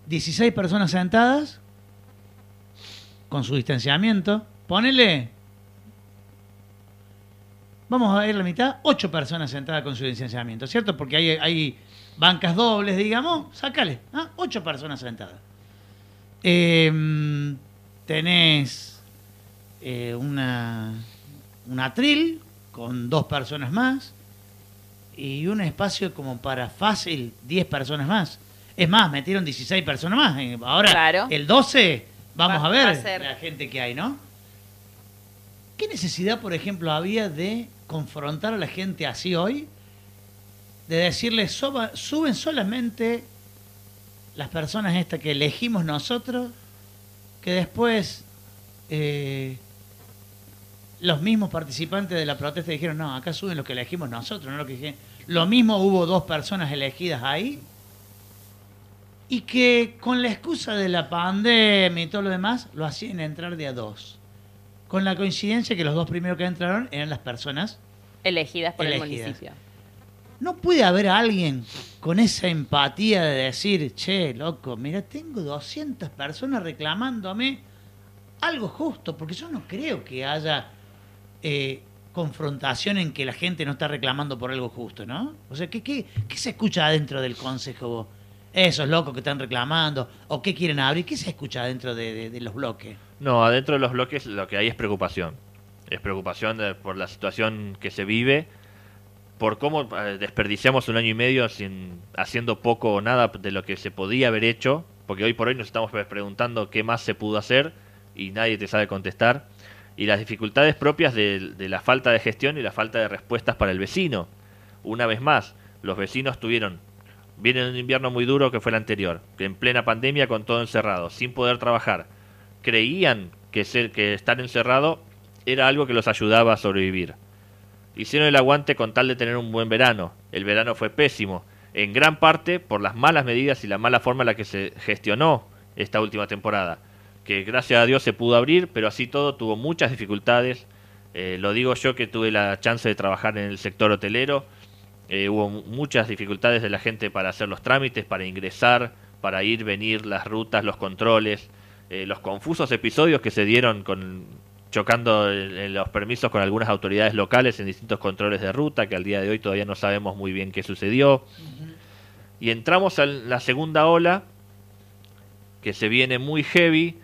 16 personas sentadas con su distanciamiento. Ponele. Vamos a ver la mitad, 8 personas sentadas con su distanciamiento, ¿cierto? Porque hay, hay bancas dobles, digamos. Sácale, ¿ah? 8 personas sentadas. Eh, tenés eh, una, un atril con dos personas más y un espacio como para fácil 10 personas más. Es más, metieron 16 personas más. Eh, Ahora, Claro. el 12, vamos Va- a ver la gente que hay, ¿no? ¿Qué necesidad, por ejemplo, había de confrontar a la gente así hoy? De decirles, "Soba- suben solamente las personas estas que elegimos nosotros, que después eh, los mismos participantes de la protesta dijeron, no, acá suben los que elegimos nosotros, no lo que dijeron. Lo mismo hubo dos personas elegidas ahí, y que con la excusa de la pandemia y todo lo demás, lo hacían entrar de a dos. Con la coincidencia que los dos primeros que entraron eran las personas. Elegidas por el municipio. No puede haber alguien con esa empatía de decir, che, loco, mira, tengo 200 personas reclamándome algo justo, porque yo no creo que haya eh, confrontación en que la gente no está reclamando por algo justo, ¿no? O sea, ¿qué, qué, se escucha adentro del consejo vos? Esos locos que están reclamando, o qué quieren abrir, ¿qué se escucha adentro de, los bloques? No, adentro de los bloques lo que hay es preocupación. Es preocupación por la situación que se vive, por cómo eh, desperdiciamos un año y medio sin, haciendo poco o nada de lo que se podía haber hecho, porque hoy por hoy nos estamos preguntando qué más se pudo hacer y nadie te sabe contestar, y las dificultades propias de, la falta de gestión y la falta de respuestas para el vecino. Una vez más, los vecinos tuvieron, viene un invierno muy duro que fue el anterior, en plena pandemia con todo encerrado, sin poder trabajar, creían que, ser, que estar encerrado era algo que los ayudaba a sobrevivir. Hicieron el aguante con tal de tener un buen verano. El verano fue pésimo, en gran parte por las malas medidas y la mala forma en la que se gestionó esta última temporada. Que gracias a Dios se pudo abrir, pero así todo tuvo muchas dificultades. Eh, lo digo yo que tuve la chance de trabajar en el sector hotelero. Eh, hubo mu- muchas dificultades de la gente para hacer los trámites, para ingresar, para ir, venir, las rutas, los controles, eh, los confusos episodios que se dieron con chocando en- en los permisos con algunas autoridades locales en distintos controles de ruta, que al día de hoy todavía no sabemos muy bien qué sucedió. Y entramos a la segunda ola, que se viene muy heavy,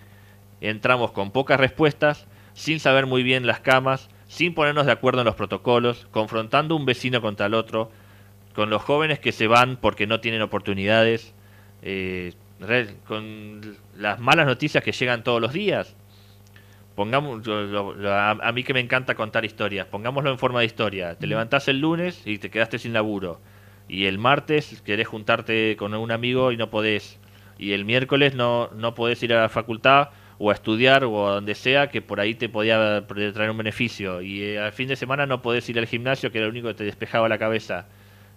entramos con pocas respuestas, sin saber muy bien las camas, sin ponernos de acuerdo en los protocolos, confrontando un vecino contra el otro, con los jóvenes que se van porque no tienen oportunidades, eh, con las malas noticias que llegan todos los días. Pongamos, lo- lo- lo- a, a mí que me encanta contar historias, pongámoslo en forma de historia. Te levantás el lunes y te quedaste sin laburo. Y el martes querés juntarte con un amigo y no podés. Y el miércoles no, no podés ir a la facultad o a estudiar o a donde sea que por ahí te podía traer un beneficio y eh, al fin de semana no podés ir al gimnasio que era lo único que te despejaba la cabeza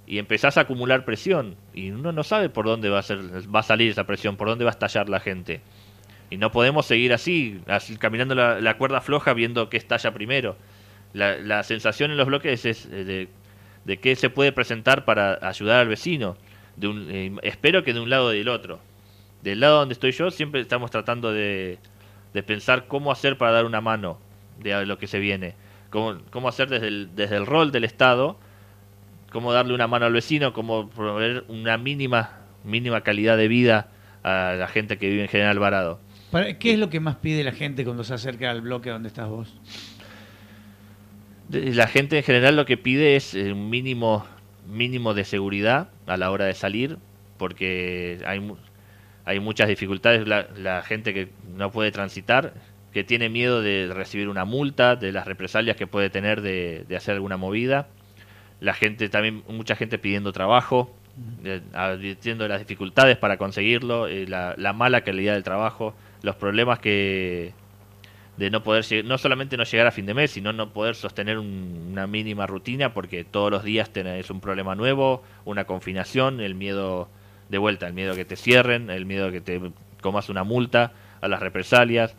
y empezás a acumular presión y uno no sabe por dónde va a, ser, va a salir esa presión, por dónde va a estallar la gente. Y no podemos seguir así, caminando la, cuerda floja viendo qué estalla primero. La, sensación en los bloques es eh, de, de qué se puede presentar para ayudar al vecino. De un, eh, espero que de un lado y del otro. Del lado donde estoy yo siempre estamos tratando de, de pensar cómo hacer para dar una mano de lo que se viene. Cómo, cómo hacer desde el, desde el rol del Estado cómo darle una mano al vecino, cómo proveer una mínima, mínima calidad de vida a la gente que vive en General Alvarado. ¿Qué es lo que más pide la gente cuando se acerca al bloque donde estás vos? La gente en general lo que pide es eh, un mínimo, mínimo de seguridad a la hora de salir, porque hay, hay muchas dificultades. La, la gente que no puede transitar, que tiene miedo de recibir una multa, de las represalias que puede tener de, de hacer alguna movida la gente también, mucha gente pidiendo trabajo, advirtiendo las dificultades para conseguirlo, eh, la, mala calidad del trabajo, los problemas que de no poder no solamente no llegar a fin de mes, sino no poder sostener una mínima rutina porque todos los días tenés un problema nuevo, una confinación, el miedo de vuelta, el miedo a que te cierren, el miedo a que te comas una multa, a las represalias,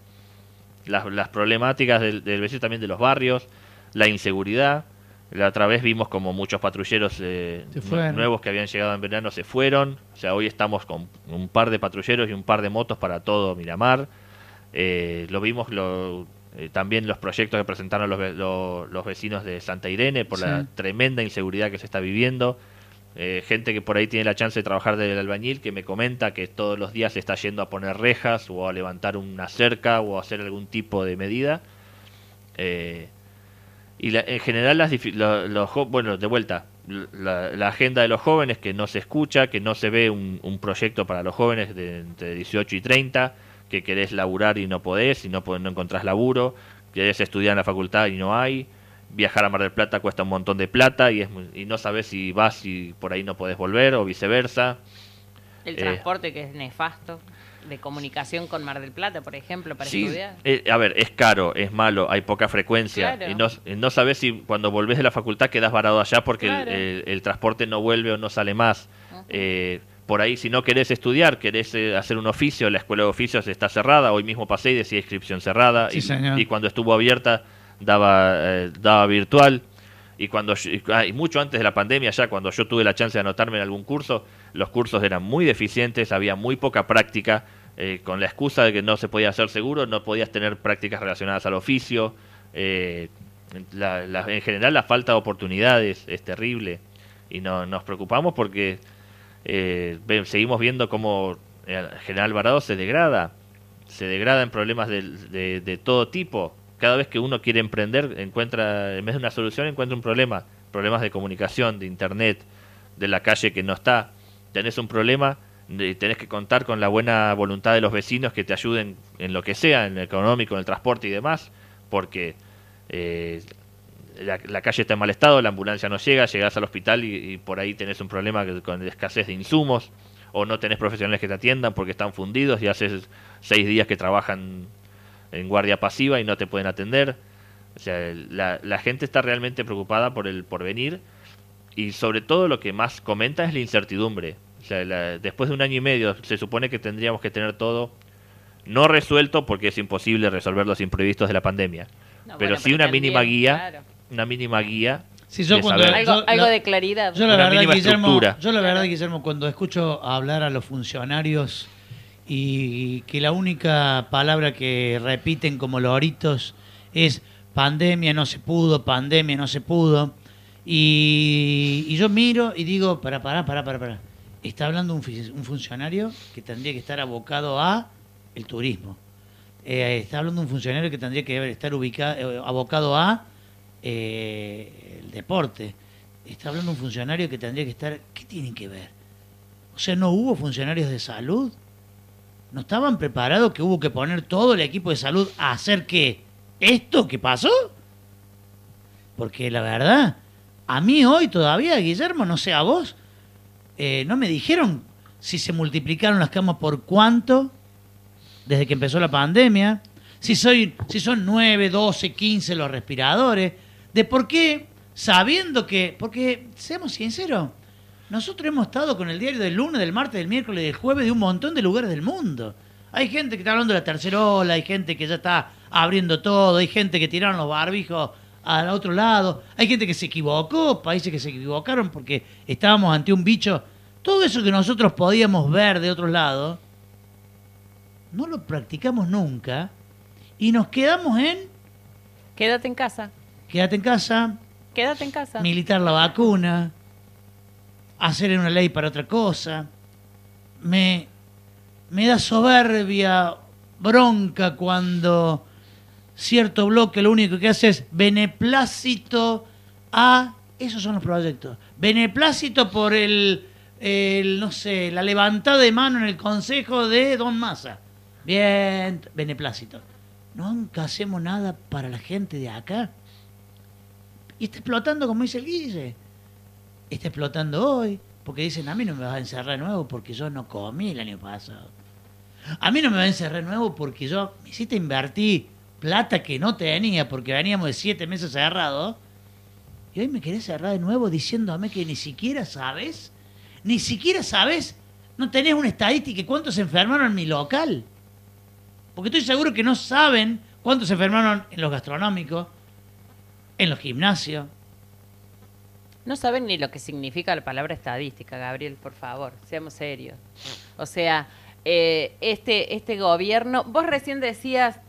las, las problemáticas del, del vecino también de los barrios, la inseguridad la otra vez vimos como muchos patrulleros eh, nuevos que habían llegado en verano se fueron. O sea, hoy estamos con un par de patrulleros y un par de motos para todo Miramar. Eh, lo vimos lo, eh, también los proyectos que presentaron los, los, vecinos de Santa Irene por la tremenda inseguridad que se está viviendo. Gente que por ahí tiene la chance de trabajar del albañil que me comenta que todos los días se está yendo a poner rejas o a levantar una cerca o a hacer algún tipo de medida. Eh, y en general las los, bueno de vuelta la, agenda de los jóvenes que no se escucha que no se ve un, proyecto para los jóvenes de entre 18 y 30 que querés laburar y no podés y no, no encontrás laburo querés estudiar en la facultad y no hay viajar a Mar del Plata cuesta un montón de plata y, es, y no sabes si vas y por ahí no podés volver o viceversa el transporte que es nefasto de comunicación con Mar del Plata, por ejemplo, para estudiar? Eh, a ver, es caro, es malo, hay poca frecuencia. Y no, no sabes si cuando volvés de la facultad quedas varado allá porque el, transporte no vuelve o no sale más. Eh, por ahí, si no querés estudiar, querés eh, hacer un oficio, la escuela de oficios está cerrada. Hoy mismo pasé y decía inscripción cerrada. y, cuando estuvo abierta, daba, daba virtual. Y cuando ah, mucho antes de la pandemia, ya cuando yo tuve la chance de anotarme en algún curso, los cursos eran muy deficientes, había muy poca práctica eh, con la excusa de que no se podía hacer seguro, no podías tener prácticas relacionadas al oficio. Eh, en general la falta de oportunidades es terrible y no, nos preocupamos porque eh, seguimos viendo cómo el General Alvarado se degrada, se degrada en problemas de, de, todo tipo. Cada vez que uno quiere emprender, encuentra, en vez de una solución, encuentra un problema. Problemas de comunicación, de internet, de la calle que no está. Tenés un problema, tenés que contar con la buena voluntad de los vecinos que te ayuden en lo que sea, en el económico, en el transporte y demás, porque eh, la, calle está en mal estado, la ambulancia no llega, llegas al hospital y, por ahí tenés un problema con escasez de insumos, o no tenés profesionales que te atiendan porque están fundidos y haces seis días que trabajan en guardia pasiva y no te pueden atender. O sea, la, la gente está realmente preocupada por el porvenir y sobre todo lo que más comenta es la incertidumbre después de un año y medio se supone que tendríamos que tener todo no resuelto porque es imposible resolver los imprevistos de la pandemia, pero sí una mínima guía, una mínima guía. algo, de claridad. Yo la, verdad, Guillermo, yo la verdad, Guillermo, cuando escucho hablar a los funcionarios y que la única palabra que repiten como loritos es pandemia no se pudo, pandemia no se pudo. Y, y yo miro y digo, para, para, para, para, para está hablando un, un funcionario que tendría que estar abocado a el turismo. Eh, está hablando un funcionario que tendría que estar ubicado, eh, abocado a eh, el deporte. Está hablando un funcionario que tendría que estar... ¿Qué tienen que ver? O sea, ¿no hubo funcionarios de salud? ¿No estaban preparados que hubo que poner todo el equipo de salud a hacer qué? ¿Esto que pasó? Porque la verdad, a mí hoy todavía, Guillermo, no sé a vos, eh, no me dijeron si se multiplicaron las camas por cuánto desde que empezó la pandemia, si, soy, si son 9, 12, 15 los respiradores, de por qué, sabiendo que, porque, seamos sinceros, nosotros hemos estado con el diario del lunes, del martes, del miércoles, del jueves de un montón de lugares del mundo. Hay gente que está hablando de la tercera ola, hay gente que ya está abriendo todo, hay gente que tiraron los barbijos al otro lado, hay gente que se equivocó, países que se equivocaron porque estábamos ante un bicho. Todo eso que nosotros podíamos ver de otro lado, no lo practicamos nunca y nos quedamos en Quédate en casa. quédate en casa, Quédate en casa. militar la vacuna, hacer una ley para otra cosa. Me, me da soberbia, bronca cuando cierto bloque lo único que hace es beneplácito a... Esos son los proyectos. Beneplácito por el, el, no sé, la levantada de mano en el consejo de Don Massa. Bien, beneplácito. Nunca hacemos nada para la gente de acá. Y está explotando, como dice el Guille. Está explotando hoy. Porque dicen, a mí no me vas a encerrar de nuevo porque yo no comí el año pasado. A mí no me va a encerrar de nuevo porque yo me hiciste invertir plata que no tenía porque veníamos de siete meses cerrados. Y hoy me querés cerrar de nuevo diciéndome que ni siquiera sabes, ni siquiera sabes, no tenés una estadística de cuántos se enfermaron en mi local. Porque estoy seguro que no saben cuántos se enfermaron en los gastronómicos, en los gimnasios. No saben ni lo que significa la palabra estadística, Gabriel, por favor, seamos serios. O sea, eh, este, este gobierno, vos recién decías,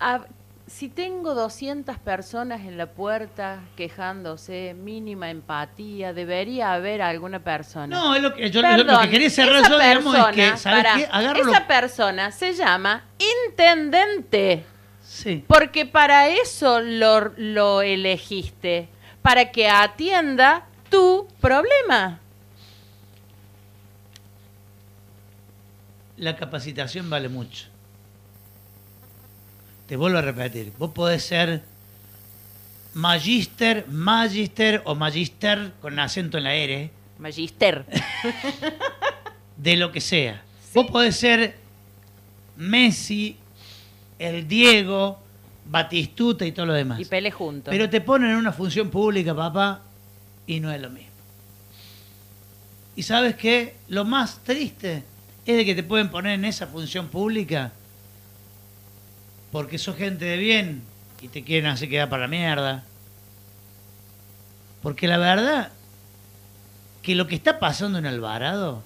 "Ah, si tengo 200 personas en la puerta quejándose, mínima empatía, debería haber alguna persona. No, es lo que, yo, lo, Perdón, que quería cerrar esa yo, digamos, es que, persona, ¿sabes pará, qué? Agarro lo- Esa persona se llama intendente. Sí. Porque para eso lo, lo elegiste, para que atienda tu problema. la capacitación vale mucho. Te vuelvo a repetir, vos podés ser magister, magister o magister con acento en la R, Magister. *laughs* de lo que sea. Vos podés ser Messi, el Diego, Batistuta y todo lo demás. Y pele juntos. Pero te ponen en una función pública, papá, y no es lo mismo. Y sabes qué? Lo más triste es de que te pueden poner en esa función pública porque sos gente de bien y te quieren hacer quedar para la mierda. Porque la verdad que lo que está pasando en Alvarado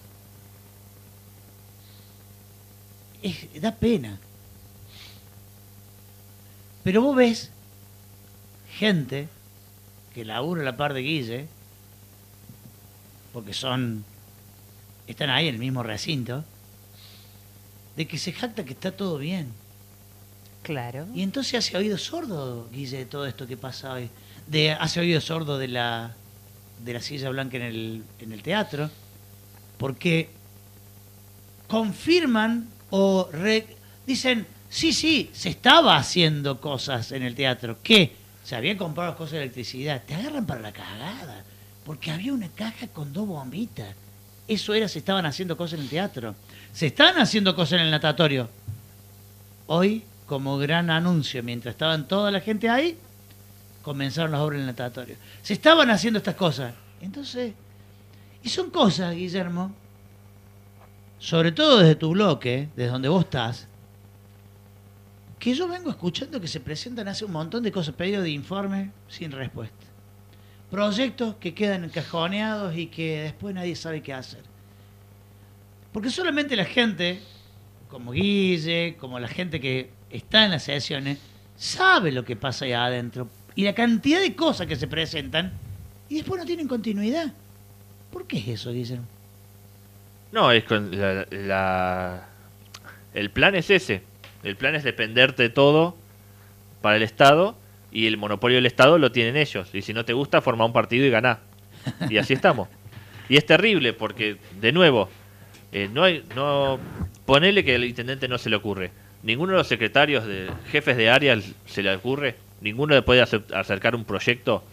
es- da pena. Pero vos ves gente que labura a la par de Guille, porque son, están ahí en el mismo recinto, de que se jacta que está todo bien. Claro. Y entonces hace oído sordo, Guille, de todo esto que pasa hoy. De, hace oído sordo de la, de la silla blanca en el, en el teatro, porque confirman o re- dicen, sí, sí, se estaba haciendo cosas en el teatro. ¿Qué? Se habían comprado cosas de electricidad. Te agarran para la cagada, porque había una caja con dos bombitas. Eso era, se estaban haciendo cosas en el teatro. Se están haciendo cosas en el natatorio. Hoy, como gran anuncio, mientras estaban toda la gente ahí, comenzaron las obras en el natatorio. Se estaban haciendo estas cosas. Entonces, y son cosas, Guillermo, sobre todo desde tu bloque, desde donde vos estás, que yo vengo escuchando que se presentan hace un montón de cosas, pedidos de informe sin respuesta. Proyectos que quedan encajoneados y que después nadie sabe qué hacer. Porque solamente la gente, como Guille, como la gente que está en las sesiones, sabe lo que pasa ahí adentro. Y la cantidad de cosas que se presentan y después no tienen continuidad. ¿Por qué es eso, Guillermo? No, es con la, la- el plan es ese. El plan es dependerte de todo para el Estado y el monopolio del Estado lo tienen ellos. Y si no te gusta, forma un partido y ganá. Y así estamos. Y es terrible porque, de nuevo, eh, no hay, no, ponele que al intendente no se le ocurre. Ninguno de los secretarios, de jefes de área se le ocurre. Ninguno le puede acercar un proyecto.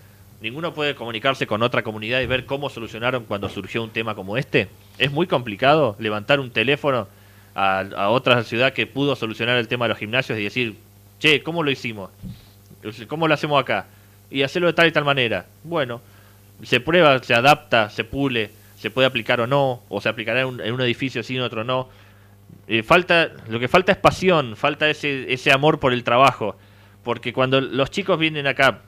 Ninguno puede comunicarse con otra comunidad y ver cómo solucionaron cuando surgió un tema como este. Es muy complicado levantar un teléfono a, otra ciudad que pudo solucionar el tema de los gimnasios y decir, che, ¿cómo lo hicimos? ¿Cómo lo hacemos acá? Y hacerlo de tal y tal manera. Bueno, se prueba, se adapta, se pule, se puede aplicar o no, o se aplicará en un, en un edificio sí, en otro no. Eh, falta, lo que falta es pasión, falta ese, ese amor por el trabajo. Porque cuando los chicos vienen acá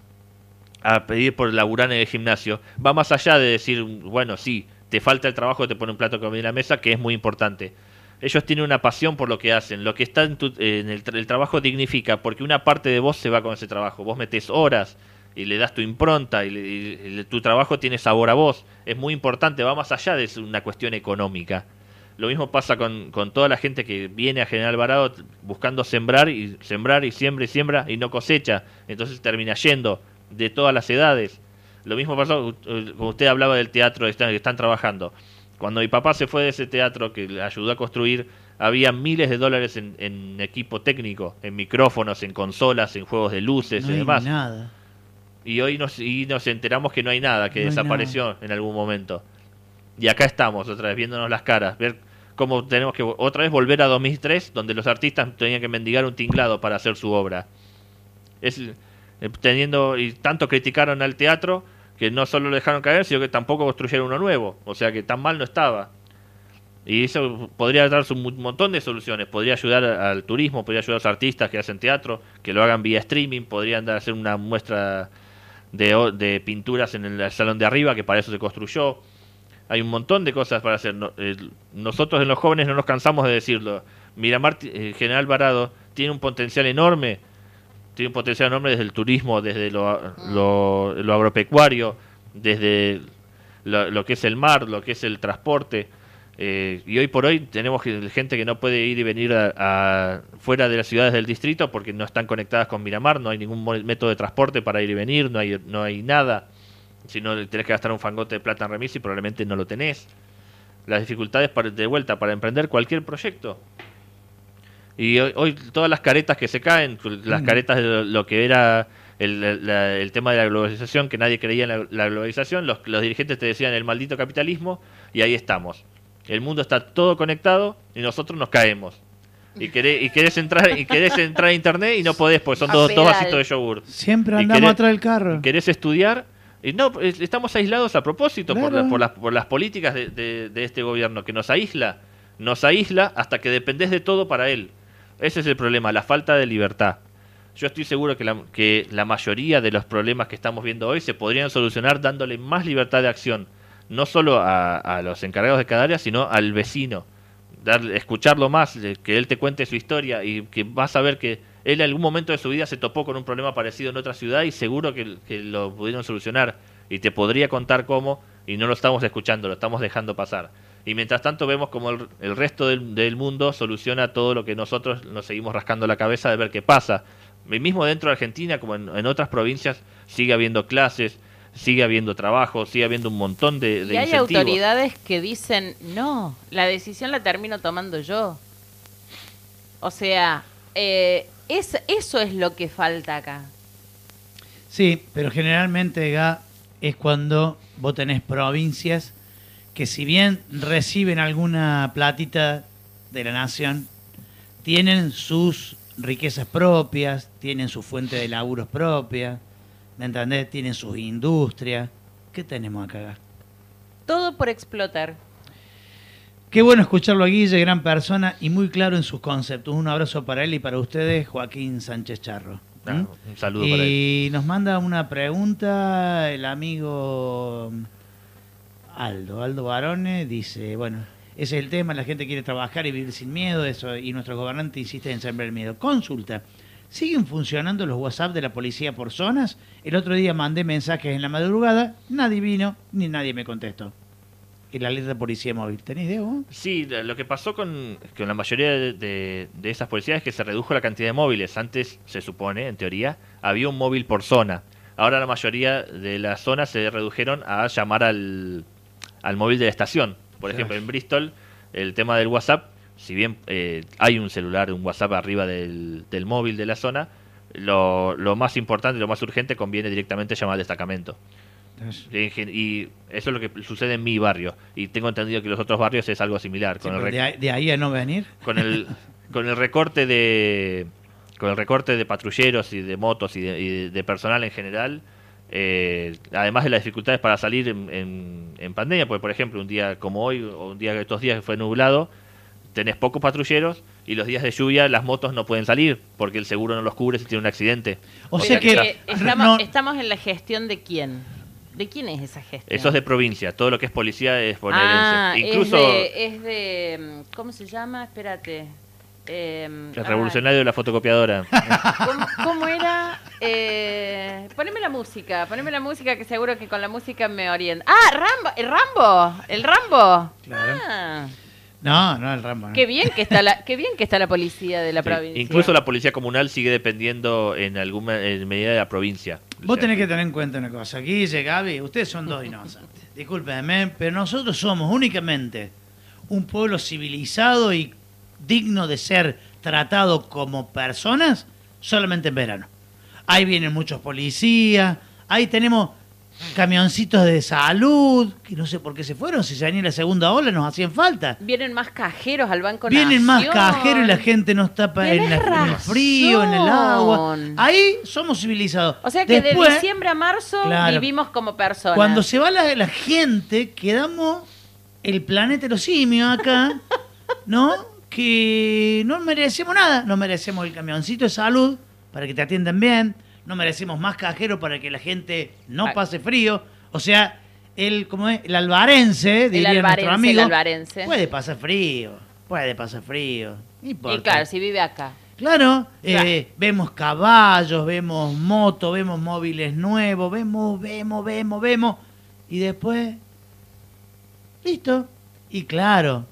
a pedir por laburar en el gimnasio, va más allá de decir, bueno, sí, te falta el trabajo, te pone un plato de comida en la mesa, que es muy importante. Ellos tienen una pasión por lo que hacen. Lo que está en, tu- en el, tra- el trabajo dignifica, porque una parte de vos se va con ese trabajo. Vos metes horas y le das tu impronta y, le- y- tu trabajo tiene sabor a vos. Es muy importante, va más allá de una cuestión económica. Lo mismo pasa con, con toda la gente que viene a General Alvarado t- buscando sembrar y sembrar y siembra y siembra y no cosecha. Entonces termina yendo de todas las edades. Lo mismo pasó, como usted hablaba del teatro que que están trabajando. Cuando mi papá se fue de ese teatro que le ayudó a construir, había miles de dólares en, en equipo técnico, en micrófonos, en consolas, en juegos de luces no y hay demás. nada. Y hoy nos, y nos enteramos que no hay nada, que No hay desapareció en algún momento. Y acá estamos, otra vez, viéndonos las caras, ver cómo tenemos que otra vez volver a 2003, donde los artistas tenían que mendigar un tinglado para hacer su obra. Es eh, teniendo y tanto criticaron al teatro que no solo lo dejaron caer, sino que tampoco construyeron uno nuevo. O sea que tan mal no estaba. Y eso podría darse un montón de soluciones. Podría ayudar al turismo, podría ayudar a los artistas que hacen teatro, que lo hagan vía streaming, podrían dar, hacer una muestra de, de pinturas en el salón de arriba, que para eso se construyó. Hay un montón de cosas para hacer. Eh, nosotros en los jóvenes no nos cansamos de decirlo. Miramar eh, General Varado tiene un potencial enorme. Tiene un potencial enorme desde el turismo, desde lo, lo- lo agropecuario, desde lo, lo que es el mar, lo que es el transporte. Eh, y hoy por hoy tenemos gente que no puede ir y venir a, a- fuera de las ciudades del distrito porque no están conectadas con Miramar, no hay ningún método de transporte para ir y venir, no hay, no hay nada. Si no, tenés que gastar un fangote de plata en remis y probablemente no lo tenés. Las dificultades para, de vuelta para emprender cualquier proyecto. Y hoy, hoy todas las caretas que se caen, las Mm. caretas de lo, lo que era el, la- el tema de la globalización, que nadie creía en la, la globalización, los, los dirigentes te decían el maldito capitalismo, y ahí estamos. El mundo está todo conectado y nosotros nos caemos. Y querés, y querés entrar y querés entrar a internet y no podés, porque son dos, dos vasitos de yogur. Siempre andamos querés- atrás del carro. Y querés estudiar y no, es- estamos aislados a propósito por, la- por, las, por las políticas de, de- de este gobierno que nos aísla, nos aísla hasta que dependés de todo para él. Ese es el problema, la falta de libertad. Yo estoy seguro que la, que la mayoría de los problemas que estamos viendo hoy se podrían solucionar dándole más libertad de acción, no solo a, los encargados de cada área, sino al vecino. Darle, escucharlo más, eh, que él te cuente su historia y que vas a ver que él en algún momento de su vida se topó con un problema parecido en otra ciudad y seguro que lo pudieron solucionar y te podría contar cómo y no lo estamos escuchando, lo estamos dejando pasar. Y mientras tanto vemos como el, el resto del, del mundo soluciona todo lo que nosotros nos seguimos rascando la cabeza de ver qué pasa. Y mismo dentro de Argentina, como en, en otras provincias, sigue habiendo clases, sigue habiendo trabajo, sigue habiendo un montón de, de Y hay incentivos. autoridades que dicen, no, la decisión la termino tomando yo. O sea, eh, es, eso es lo que falta acá. Sí, pero generalmente, Ga, es cuando vos tenés provincias que si bien reciben alguna platita de la nación, tienen sus riquezas propias, tienen su fuente de laburos propia, ¿me entendés? Tienen sus industrias. ¿Qué tenemos acá? Todo por explotar. Qué bueno escucharlo a Guille, gran persona y muy claro en sus conceptos. Un abrazo para él y para ustedes, Joaquín Sánchez Charro. Ah, ¿Mm? un saludo para él. Y nos manda una pregunta el amigo Aldo, Aldo Barone, dice, bueno, ese es el tema, la gente quiere trabajar y vivir sin miedo, eso y nuestro gobernante insiste en sembrar el miedo. Consulta, ¿siguen funcionando los WhatsApp de la policía por zonas? El otro día mandé mensajes en la madrugada, nadie vino ni nadie me contestó. Y la alerta de policía móvil, ¿tenés idea? Sí, lo que pasó con, con la mayoría de, de- de esas policías es que se redujo la cantidad de móviles. Antes, se supone, en teoría, había un móvil por zona. Ahora la mayoría de las zonas se redujeron a llamar al, al móvil de la estación. Por ejemplo, en Bristol, el tema del WhatsApp, si bien eh, hay un celular, un WhatsApp arriba del, del móvil de la zona, lo, lo más importante, lo más urgente, conviene directamente llamar al destacamento. Y eso es lo que sucede en mi barrio. Y tengo entendido que en los otros barrios es algo similar. Sí, Con, el, ahí, de ahí a no venir. con, el, *laughs* con el recorte de con el recorte de patrulleros y de motos y de, y de personal en general, eh, además de las dificultades para salir en, en- en pandemia, porque por ejemplo un día como hoy o un día estos días que fue nublado, tenés pocos patrulleros y los días de lluvia las motos no pueden salir porque el seguro no los cubre si tiene un accidente. O sea que que estamos, no- estamos en la gestión de quién. ¿De quién es esa gestión? Eso es de provincia, todo lo que es policía es bonaerense. Ah, Incluso es de, es de, ¿Cómo se llama? Espérate. Eh, el ay, revolucionario de la fotocopiadora. ¿Cómo, cómo era? Eh, poneme la música, poneme la música que seguro que con la música me orienta. Ah, Rambo, el Rambo, el Rambo. Claro. Ah, No, no, el Rambo. no. qué bien que está la, qué bien que está la policía de la Sí, provincia. Incluso la policía comunal sigue dependiendo en alguna en medida de la provincia. Vos tenés que tener en cuenta una cosa. Dice Gaby, ustedes son dos inocentes. Discúlpenme, pero nosotros somos únicamente un pueblo civilizado y digno de ser tratado como personas solamente en verano. Ahí vienen muchos policías, ahí tenemos camioncitos de salud, que no sé por qué se fueron, si se venía la segunda ola nos hacían falta. Vienen más cajeros al Banco Vienen más cajeros y la gente no está pa- en, la- Tenés en el frío, en el agua. Ahí somos civilizados. O sea que Después, de diciembre a marzo Claro. vivimos como personas. Cuando se va la, la gente, quedamos el planeta de los simios acá, ¿no? Que no merecemos nada. No merecemos el camioncito de salud para que te atiendan bien. No merecemos más cajeros para que la gente no pase frío. O sea, el, ¿cómo es? el albarense, diría albarense, nuestro el amigo, albarense. puede pasar frío. Puede pasar frío. No importa. Y claro, si vive acá. Claro, Claro. eh, vemos caballos, vemos motos, vemos móviles nuevos, vemos, vemos, vemos, vemos. Y después, listo. Y claro,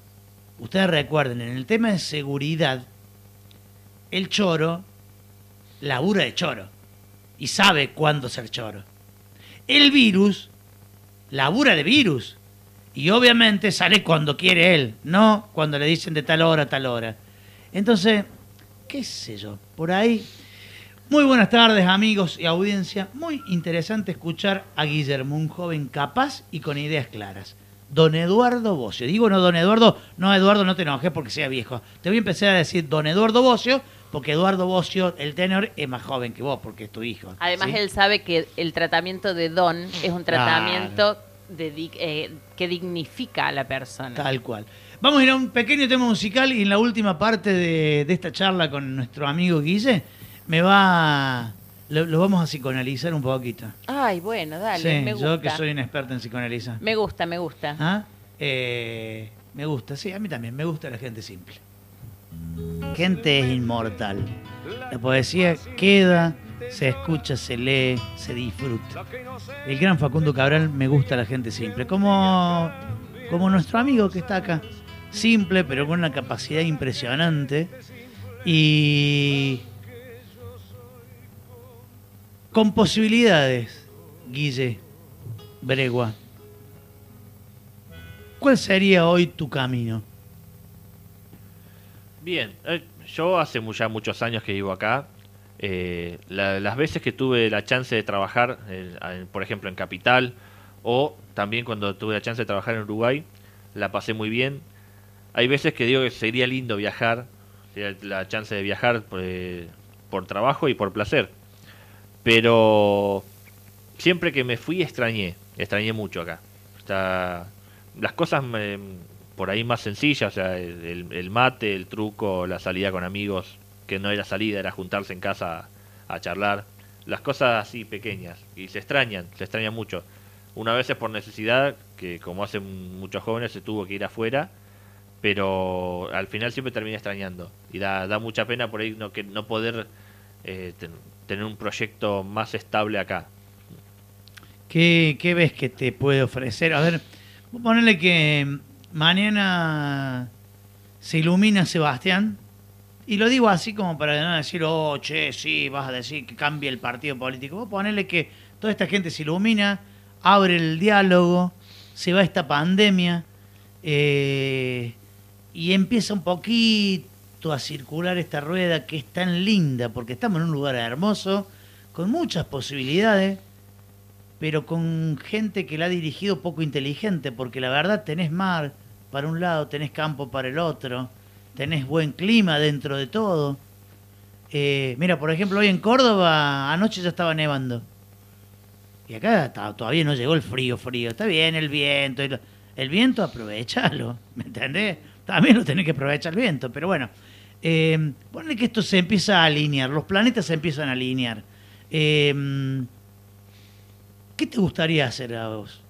ustedes recuerden, en el tema de seguridad, el choro labura de choro y sabe cuándo ser choro. El virus labura de virus y obviamente sale cuando quiere él, no cuando le dicen de tal hora a tal hora. Entonces, qué sé yo, por ahí. Muy buenas tardes amigos y audiencia. Muy interesante escuchar a Guillermo, un joven capaz y con ideas claras. Don Eduardo Bocio. Digo no Don Eduardo, no Eduardo, no te enojes porque sea viejo. Te voy a empezar a decir Don Eduardo Bocio porque Eduardo Bocio, el tenor, es más joven que vos porque es tu hijo. Además, ¿sí? él sabe que el tratamiento de don es un Claro. tratamiento de eh, que dignifica a la persona. Tal cual. Vamos a ir a un pequeño tema musical y en la última parte de, de esta charla con nuestro amigo Guille me va... Lo, lo vamos a psicoanalizar un poquito. Ay, bueno, dale, sí, me gusta. yo que soy un experto en psicoanalizar. Me gusta, me gusta. ¿Ah? Eh, me gusta, sí, a mí también, me gusta la gente simple. Gente es inmortal. La poesía queda, se escucha, se lee, se disfruta. El gran Facundo Cabral me gusta la gente simple, como, como nuestro amigo que está acá. Simple, pero con una capacidad impresionante. Y con posibilidades, Guille Bregua. ¿Cuál sería hoy tu camino? Bien, eh, yo hace ya muchos años que vivo acá. eh, la- las veces que tuve la chance de trabajar, eh, por ejemplo, en Capital, o también cuando tuve la chance de trabajar en Uruguay, la pasé muy bien. Hay veces que digo que sería lindo viajar, la chance de viajar por trabajo y por placer. Pero siempre que me fui extrañé, extrañé mucho acá. Está, las cosas por ahí más sencillas, o sea, el, mate, el truco, la salida con amigos, que no era salida, era juntarse en casa a, charlar. Las cosas así pequeñas, y se extrañan, se extrañan mucho. Una vez es por necesidad, que como hacen muchos jóvenes se tuvo que ir afuera, pero al final siempre termina extrañando. Y da, da mucha pena por ahí no, que, no poder eh, tener un proyecto más estable acá. ¿Qué, qué ves que te puede ofrecer? A ver, ponele que mañana se ilumina Sebastián. Y lo digo así como para no decir, oh, che, sí, vas a decir que cambie el partido político. Vos ponele que toda esta gente se ilumina, abre el diálogo, se va esta pandemia eh, y empieza un poquito a circular esta rueda que es tan linda, porque estamos en un lugar hermoso, con muchas posibilidades pero con gente que la ha dirigido poco inteligente, porque la verdad tenés mar para un lado, tenés campo para el otro, tenés buen clima dentro de todo. Eh, mira, por ejemplo, hoy en Córdoba anoche ya estaba nevando. Y acá todavía no llegó el frío, frío. Está bien el viento. El viento, aprovechalo. ¿Me entendés? También lo tenés que aprovechar el viento. Pero bueno, eh, ponle que esto se empieza a alinear. Los planetas se empiezan a alinear. Eh, ¿Qué te gustaría hacer a vos?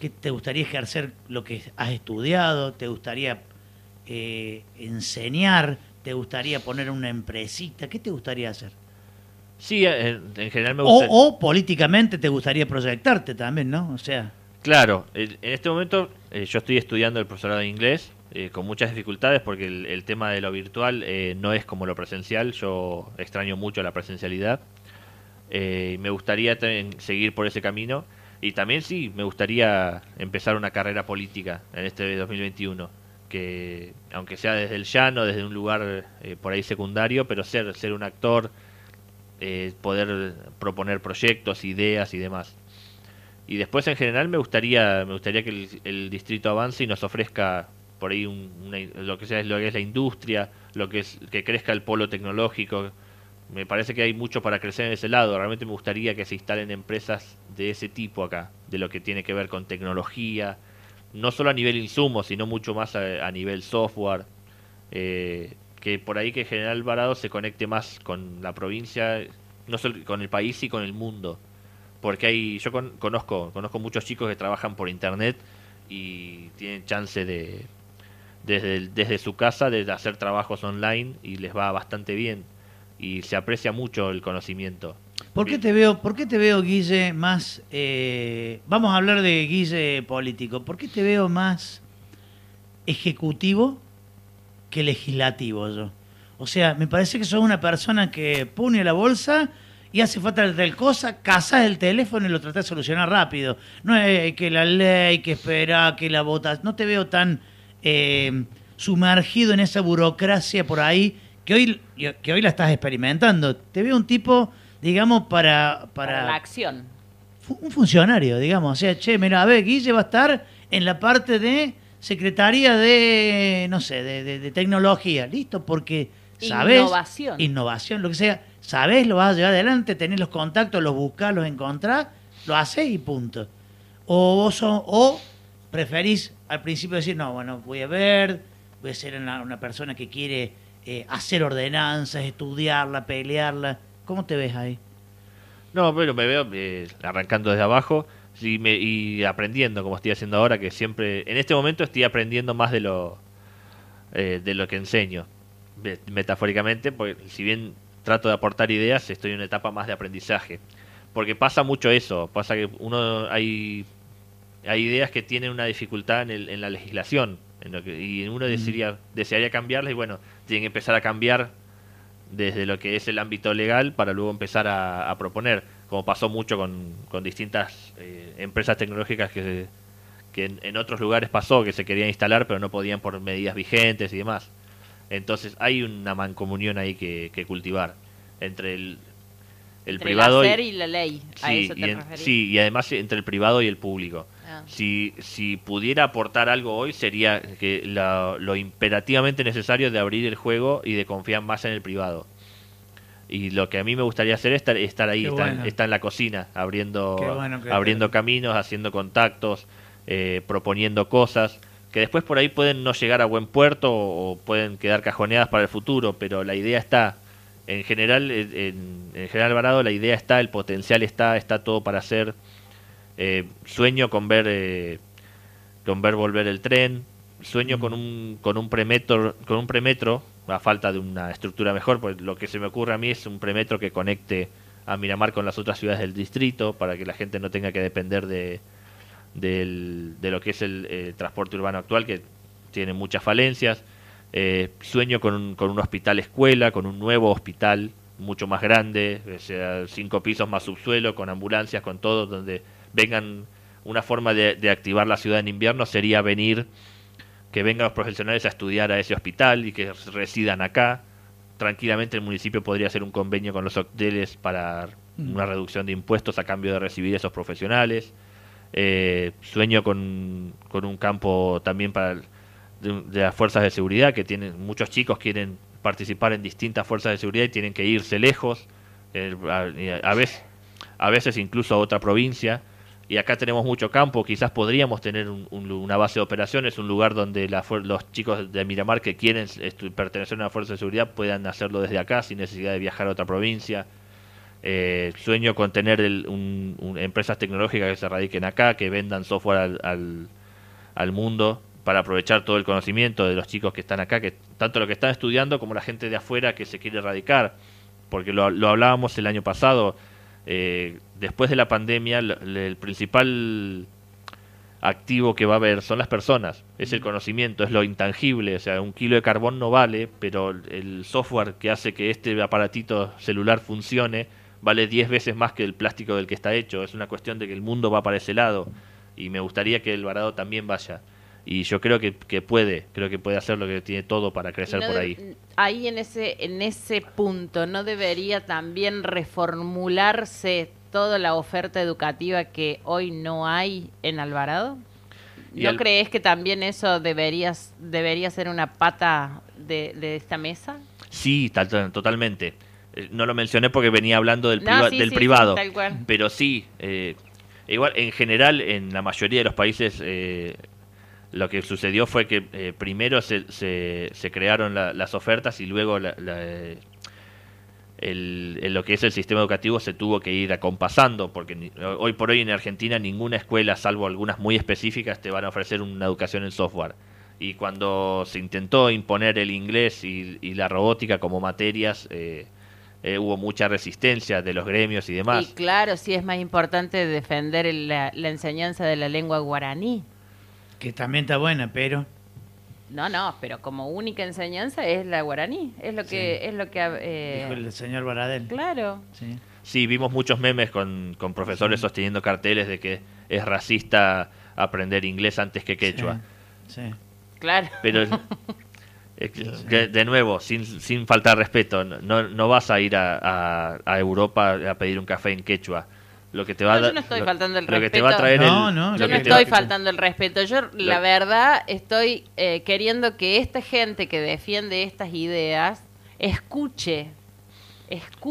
¿Qué te gustaría ejercer lo que has estudiado? ¿Te gustaría eh, enseñar? ¿Te gustaría poner una empresita? ¿Qué te gustaría hacer? Sí, en, general me gusta. O, políticamente te gustaría proyectarte también, ¿no? O sea. Claro, en este momento eh, yo estoy estudiando el profesorado de inglés eh, con muchas dificultades porque el, tema de lo virtual eh, no es como lo presencial. Yo extraño mucho la presencialidad. me gustaría seguir por ese camino y también sí, me gustaría empezar una carrera política en este 2021 que aunque sea desde el llano, desde un lugar por ahí secundario, pero ser, ser un actor, eh, poder proponer proyectos, ideas y demás. Y después en general me gustaría, me gustaría que el, distrito avance y nos ofrezca por ahí lo que sea lo que es la industria, lo que es que crezca el polo tecnológico. Me parece que hay mucho para crecer en ese lado. Realmente me gustaría que se instalen empresas de ese tipo acá, de lo que tiene que ver con tecnología, no solo a nivel insumo, sino mucho más a, nivel software. Eh, que por ahí que General Alvarado se conecte más con la provincia, no solo con el país y con el mundo. Porque hay, yo conozco, conozco muchos chicos que trabajan por internet y tienen chance de desde, desde su casa de hacer trabajos online y les va bastante bien y se aprecia mucho el conocimiento. ¿Por qué te veo, por qué te veo Guille más, eh, vamos a hablar de Guille político, ¿por qué te veo más ejecutivo que legislativo yo. O sea, me parece que sos una persona que pone la bolsa y hace falta tal cosa, casas el teléfono y lo tratás de solucionar rápido. No es que la ley, que espera, que la votas. No te veo tan eh, sumergido en esa burocracia por ahí que hoy, que hoy la estás experimentando. Te veo un tipo, digamos, para... Para, la acción. Un funcionario, digamos. O sea, che, mira, a ver, Guille va a estar en la parte de Secretaría de, no sé, de, tecnología, listo, porque sabes. Innovación. Innovación, lo que sea. Sabes, lo vas a llevar adelante, tenés los contactos, los buscás, los encontrás, lo haces y punto. O vos o preferís al principio decir, no, bueno, voy a ver, voy a ser una, persona que quiere eh, hacer ordenanzas, estudiarla, pelearla. ¿Cómo te ves ahí? No, pero me veo eh, arrancando desde abajo y, me, y aprendiendo como estoy haciendo ahora, que siempre, en este momento estoy aprendiendo más de lo, eh, de lo que enseño, metafóricamente, porque si bien trato de aportar ideas, estoy en una etapa más de aprendizaje. Porque pasa mucho eso, pasa que uno hay, hay ideas que tienen una dificultad en, el, en la legislación, en lo que, y uno desearía, desearía cambiarlas y bueno, tienen que empezar a cambiar desde lo que es el ámbito legal para luego empezar a proponer como pasó mucho con, con distintas eh, empresas tecnológicas que, que en, otros lugares pasó, que se querían instalar pero no podían por medidas vigentes y demás. Entonces hay una mancomunión ahí que, que cultivar entre el, el privado y, la ley. sí, y sí, y además entre el privado y el público. Ah. Si, si pudiera aportar algo hoy sería que lo imperativamente necesario de abrir el juego y de confiar más en el privado y lo que a mí me gustaría hacer es estar, ahí, estar, en la cocina, abriendo, abriendo caminos, haciendo contactos, eh, proponiendo cosas, que después por ahí pueden no llegar a buen puerto o, pueden quedar cajoneadas para el futuro, pero la idea está. En general, en, General Varado la idea está, el potencial está, está todo para hacer. Eh, sueño con ver, eh, con ver volver el tren, sueño con un, con un premetro, con un premetro a falta de una estructura mejor, pues lo que se me ocurre a mí es un premetro que conecte a Miramar con las otras ciudades del distrito para que la gente no tenga que depender de, de lo que es el eh, transporte urbano actual, que tiene muchas falencias. Eh, sueño con un, con un hospital escuela, con un nuevo hospital mucho más grande, sea, cinco pisos más subsuelo, con ambulancias, con todo, donde vengan una forma de, de activar la ciudad en invierno sería venir que vengan los profesionales a estudiar a ese hospital y que residan acá. Tranquilamente el municipio podría hacer un convenio con los hoteles para una reducción de impuestos a cambio de recibir esos profesionales. Eh, sueño con, con, un campo también para de, las fuerzas de seguridad, que tienen muchos chicos quieren participar en distintas fuerzas de seguridad y tienen que irse lejos, eh, a, veces, a veces incluso a otra provincia. Y acá tenemos mucho campo, quizás podríamos tener una base de operaciones, un lugar donde los chicos de Miramar que quieren pertenecer a una fuerza de seguridad puedan hacerlo desde acá sin necesidad de viajar a otra provincia. Eh, sueño con tener empresas tecnológicas que se radiquen acá, que vendan software al, al, mundo para aprovechar todo el conocimiento de los chicos que están acá, que tanto lo que están estudiando como la gente de afuera que se quiere radicar, porque lo, hablábamos el año pasado, eh, después de la pandemia el principal activo que va a haber son las personas, es el conocimiento, es lo intangible, o sea, un kilo de carbón no vale, pero el software que hace que este aparatito celular funcione, vale 10 veces más que el plástico del que está hecho. Es una cuestión de que el mundo va para ese lado y me gustaría que el varado también vaya. Y yo creo que, que puede, creo que puede hacer lo que tiene todo para crecer por ahí. Ahí en ese, en ese punto, ¿no debería también reformularse toda la oferta educativa que hoy no hay en Alvarado? ¿No crees que también eso deberías, debería ser una pata de, de esta mesa? Sí, totalmente. Eh, no lo mencioné porque venía hablando del, del privado. pero sí, eh, igual en general en la mayoría de los países eh, lo que sucedió fue que primero se, se, crearon las ofertas y luego el, lo que es el sistema educativo se tuvo que ir acompasando, porque hoy por hoy en Argentina ninguna escuela, salvo algunas muy específicas, te van a ofrecer una educación en software. Y cuando se intentó imponer el inglés y, y la robótica como materias, eh, eh, hubo mucha resistencia de los gremios y demás. Y claro, sí es más importante defender la, enseñanza de la lengua guaraní. Que también está buena, pero... No, no, pero como única enseñanza es la guaraní, es lo que... Es lo que eh... Dijo el señor Baradel. Claro. Sí. sí, vimos muchos memes con, con profesores sosteniendo carteles de que es racista aprender inglés antes que quechua. Sí. Claro. Pero *laughs* de nuevo, sin, sin faltar respeto, no, no vas a ir a, a, Europa a pedir un café en quechua. Lo que te va no, yo no estoy faltando el respeto. Que te va a traer no, no, yo no estoy faltando el respeto. Yo, la verdad, estoy eh, queriendo que esta gente que defiende estas ideas escuche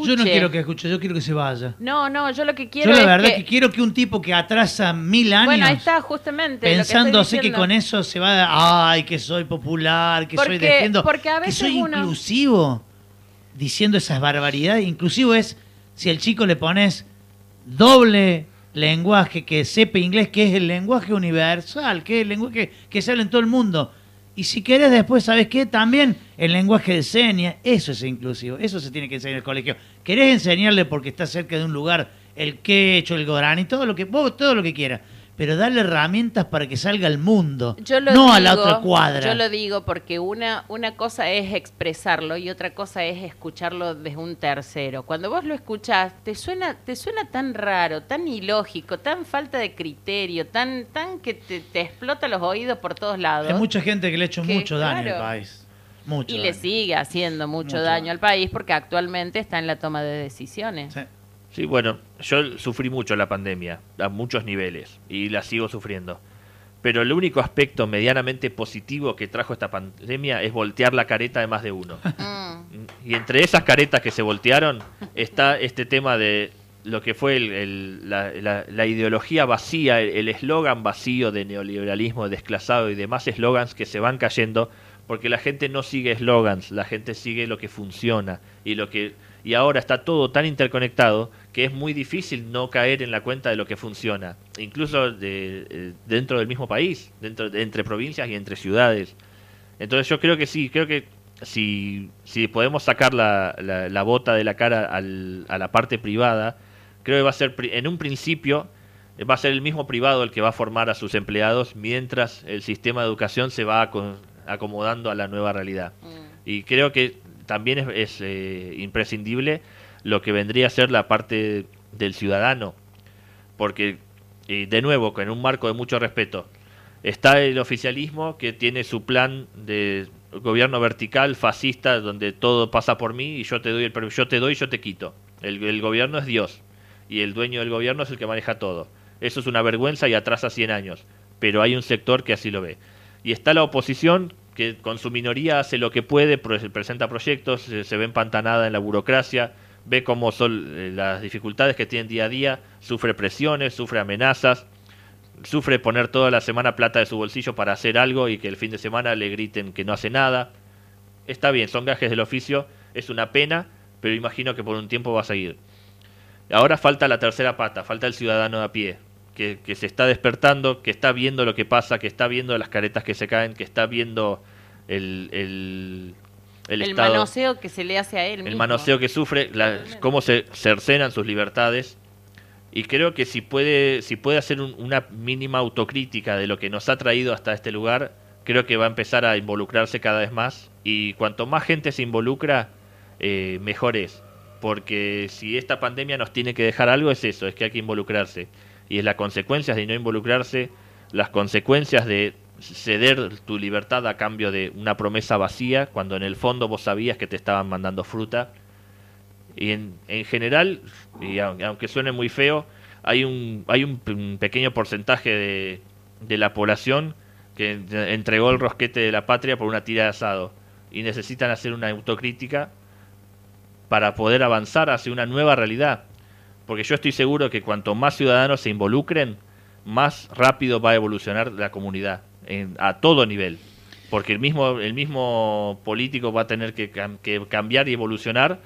yo no quiero que escuche, yo quiero que se vaya. No, no, yo lo que quiero Yo la verdad que... quiero que un tipo que atrasa mil años. Bueno, ahí está, justamente. Pensando así que, con eso se va a. Ay, que soy popular, que soy defiendo. Porque a veces que soy inclusivo. Diciendo esas barbaridades. Inclusivo es si al chico le pones doble lenguaje que sepa inglés, que es el lenguaje universal, que es el lenguaje que se habla en todo el mundo y si querés después, ¿sabes qué? También el lenguaje de señas, eso es inclusivo, eso se tiene que enseñar en el colegio. ¿Querés enseñarle porque está cerca de un lugar el quecho, el gorani, todo lo que todo lo que quiera? Pero darle herramientas para que salga al mundo, no a la otra cuadra. Yo lo digo porque una, una cosa es expresarlo y otra cosa es escucharlo desde un tercero. Cuando vos lo escuchás, te suena, te suena tan raro, tan ilógico, tan falta de criterio, tan, tan que te, explota los oídos por todos lados. Hay mucha gente que le ha hecho mucho daño al país. Mucho y le sigue haciendo mucho, daño, al país porque actualmente está en la toma de decisiones. Sí, bueno, yo sufrí mucho la pandemia, a muchos niveles, y la sigo sufriendo. Pero el único aspecto medianamente positivo que trajo esta pandemia es voltear la careta de más de uno. *laughs* Mm. Y entre esas caretas que se voltearon está este tema de lo que fue la, ideología vacía, el eslogan vacío de neoliberalismo desclasado y demás eslogans que se van cayendo porque la gente no sigue eslogans, la gente sigue lo que funciona y lo que y ahora está todo tan interconectado que es muy difícil no caer en la cuenta de lo que funciona, incluso de, eh, dentro del mismo país, dentro de, entre provincias y entre ciudades. Entonces yo creo que sí, creo que si, si podemos sacar la, la, bota de la cara al, a la parte privada, creo que va a ser en un principio va a ser el mismo privado el que va a formar a sus empleados mientras el sistema de educación se va acomodando a la nueva realidad. Mm. Y creo que también es, eh, imprescindible lo que vendría a ser la parte del ciudadano, porque, de nuevo, en un marco de mucho respeto, está el oficialismo que tiene su plan de gobierno vertical, fascista, donde todo pasa por mí y yo te doy el yo te doy y yo te quito. El, el gobierno es Dios. y el dueño del gobierno es el que maneja todo. Eso es una vergüenza y atrasa 100 años, pero hay un sector que así lo ve. Y está la oposición que con su minoría hace lo que puede, presenta proyectos, se ve empantanada en la burocracia, ve cómo son eh, las dificultades que tienen día a día, sufre presiones, sufre amenazas, sufre poner toda la semana plata de su bolsillo para hacer algo y que el fin de semana le griten que no hace nada. Está bien, son gajes del oficio, es una pena, pero imagino que por un tiempo va a seguir. Ahora falta la tercera pata, falta el ciudadano de a pie, que, se está despertando, que está viendo lo que pasa, que está viendo las caretas que se caen, que está viendo el, el, el, manoseo que se le hace a él. El manoseo que sufre, cómo se cercenan sus libertades. Y creo que si puede, si puede hacer una mínima autocrítica de lo que nos ha traído hasta este lugar, creo que va a empezar a involucrarse cada vez más. Y cuanto más gente se involucra, eh, mejor es porque si esta pandemia nos tiene que dejar algo es eso, es que hay que involucrarse. Y es las consecuencias de no involucrarse, las consecuencias de ceder tu libertad a cambio de una promesa vacía, cuando en el fondo vos sabías que te estaban mandando fruta. Y en, en general, y aunque suene muy feo, hay un, hay un, pequeño porcentaje de, de la población que entregó el rosquete de la patria por una tira de asado y necesitan hacer una autocrítica para poder avanzar hacia una nueva realidad. Porque yo estoy seguro que cuanto más ciudadanos se involucren, más rápido va a evolucionar la comunidad a todo nivel. Porque el mismo, el mismo político va a tener que, cambiar y evolucionar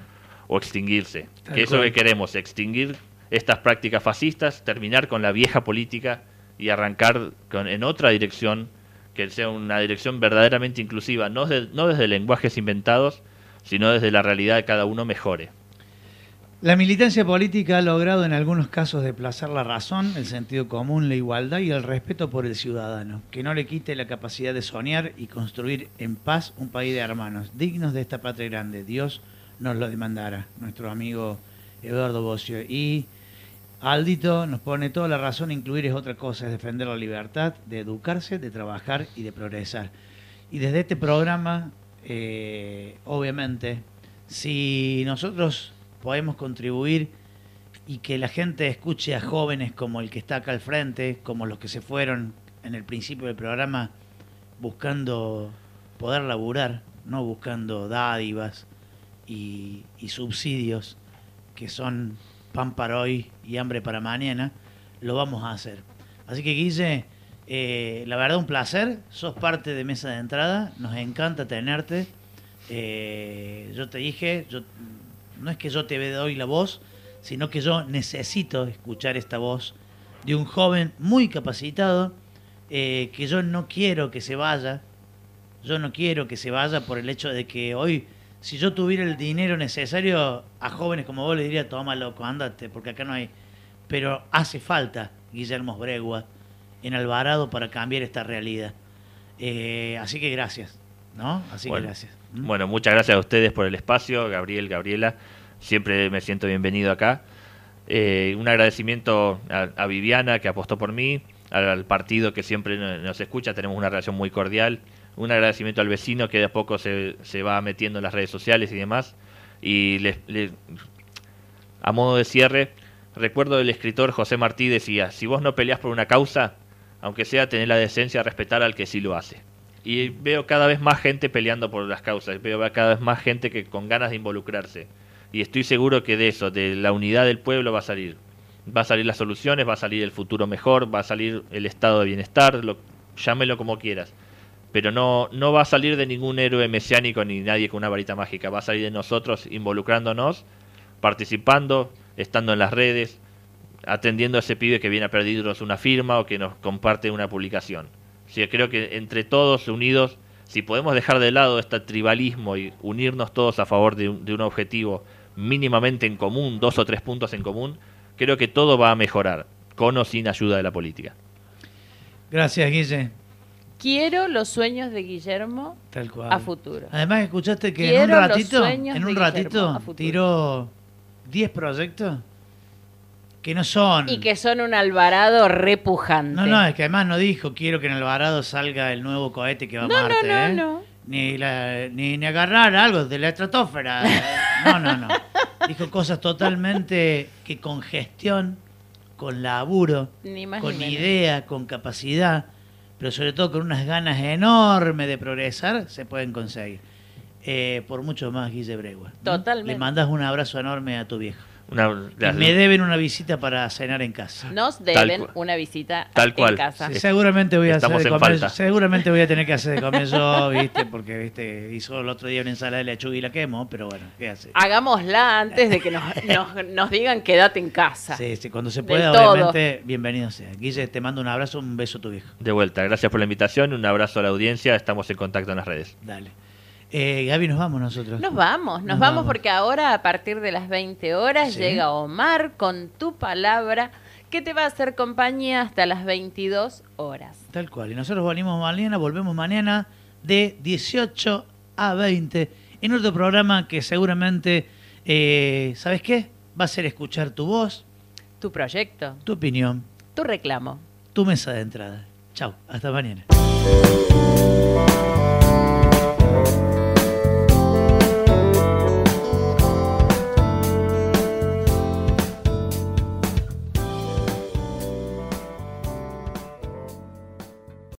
o extinguirse. que eso es lo que queremos, extinguir estas prácticas fascistas, terminar con la vieja política y arrancar con, en otra dirección, que sea una dirección verdaderamente inclusiva, no, no desde lenguajes inventados, sino desde la realidad de cada uno mejore. La militancia política ha logrado en algunos casos desplazar la razón, el sentido común, la igualdad y el respeto por el ciudadano, que no le quite la capacidad de soñar y construir en paz un país de hermanos, dignos de esta patria grande. Dios nos lo demandará, nuestro amigo Eduardo Bocio. Y Aldito nos pone toda la razón, incluir es otra cosa, es defender la libertad, de educarse, de trabajar y de progresar. Y desde este programa eh, obviamente, si nosotros podemos contribuir y que la gente escuche a jóvenes como el que está acá al frente, como los que se fueron en el principio del programa buscando poder laburar, no buscando dádivas y, subsidios que son pan para hoy y hambre para mañana, lo vamos a hacer. Así que Guille, eh, la verdad, un placer. Sos parte de Mesa de Entrada. Nos encanta tenerte. Eh, yo te dije, yo, no es que yo te doy la voz, sino que yo necesito escuchar esta voz de un joven muy capacitado, eh, que yo no quiero que se vaya. Yo no quiero que se vaya por el hecho de que hoy, si yo tuviera el dinero necesario, a jóvenes como vos le diría, toma loco, ándate, porque acá no hay. Pero hace falta Guillermo Bregua en Alvarado para cambiar esta realidad. Eh, así que gracias, ¿no? Así que gracias. Bueno, muchas gracias a ustedes por el espacio, Gabriel, Gabriela. Siempre me siento bienvenido acá. Eh, un agradecimiento a, Viviana que apostó por mí, al, partido que siempre nos escucha, tenemos una relación muy cordial. Un agradecimiento al vecino que de a poco se, se va metiendo en las redes sociales y demás. Y a modo de cierre, recuerdo del escritor José Martí decía, si vos no peleás por una causa, aunque sea tener la decencia de respetar al que sí lo hace. Y veo cada vez más gente peleando por las causas, veo cada vez más gente que con ganas de involucrarse. Y estoy seguro que de eso, de la unidad del pueblo va a salir. Va a salir las soluciones, va a salir el futuro mejor, va a salir el estado de bienestar, lo, llámelo como quieras. Pero no, no va a salir de ningún héroe mesiánico ni nadie con una varita mágica. Va a salir de nosotros involucrándonos, participando, estando en las redes, atendiendo a ese pibe que viene a pedirnos una firma o que nos comparte una publicación. Sí, creo que entre todos unidos, si podemos dejar de lado este tribalismo y unirnos todos a favor de un, objetivo mínimamente en común, dos o tres puntos en común, creo que todo va a mejorar, con o sin ayuda de la política. Gracias, Guille. Quiero los sueños de Guillermo a futuro. Además, escuchaste que en un ratito, en un ratito tiró 10 proyectos que no son. Y que son un Alvarado repujante. No, no, es que además no dijo quiero que en Alvarado salga el nuevo cohete que va a Marte. No, no, ¿eh? no. Ni, ni, ni agarrar algo de la estratosfera. *laughs* no, no, no. Dijo cosas totalmente que con gestión, con laburo, Ni con ni menos. idea, con capacidad, pero sobre todo con unas ganas enormes de progresar, se pueden conseguir. Eh, por mucho más, Guille Bregua. Totalmente. Le mandas un abrazo enorme a tu viejo. Una- me deben una visita para cenar en casa. Nos deben una visita Tal en cual. casa. Sí. Seguramente voy a hacer de en comer, falta. seguramente voy a tener que hacer de comer yo, *laughs* ¿viste? Porque, ¿viste? Hizo el otro día una ensalada de lechuga y la quemo, pero bueno, ¿qué hace? Hagámosla antes de que nos, *laughs* nos- nos digan quédate en casa. Sí, sí, cuando se Del pueda, todo. obviamente, bienvenido sea. Guille, te mando un abrazo, un beso a tu viejo. De vuelta, gracias por la invitación, un abrazo a la audiencia, estamos en contacto en las redes. Dale. Eh, Gaby, nos vamos nosotros. Nos vamos, nos, Nos vamos, vamos. porque ahora a partir de las 20 horas Sí. llega Omar con tu palabra que te va a hacer compañía hasta las 22 horas. Tal cual. Y nosotros venimos mañana, volvemos mañana de 18 a 20 en otro programa que seguramente, eh, ¿sabes qué? Va a ser escuchar tu voz, Tu proyecto, tu opinión, tu reclamo. tu mesa de entrada. Chau, hasta mañana.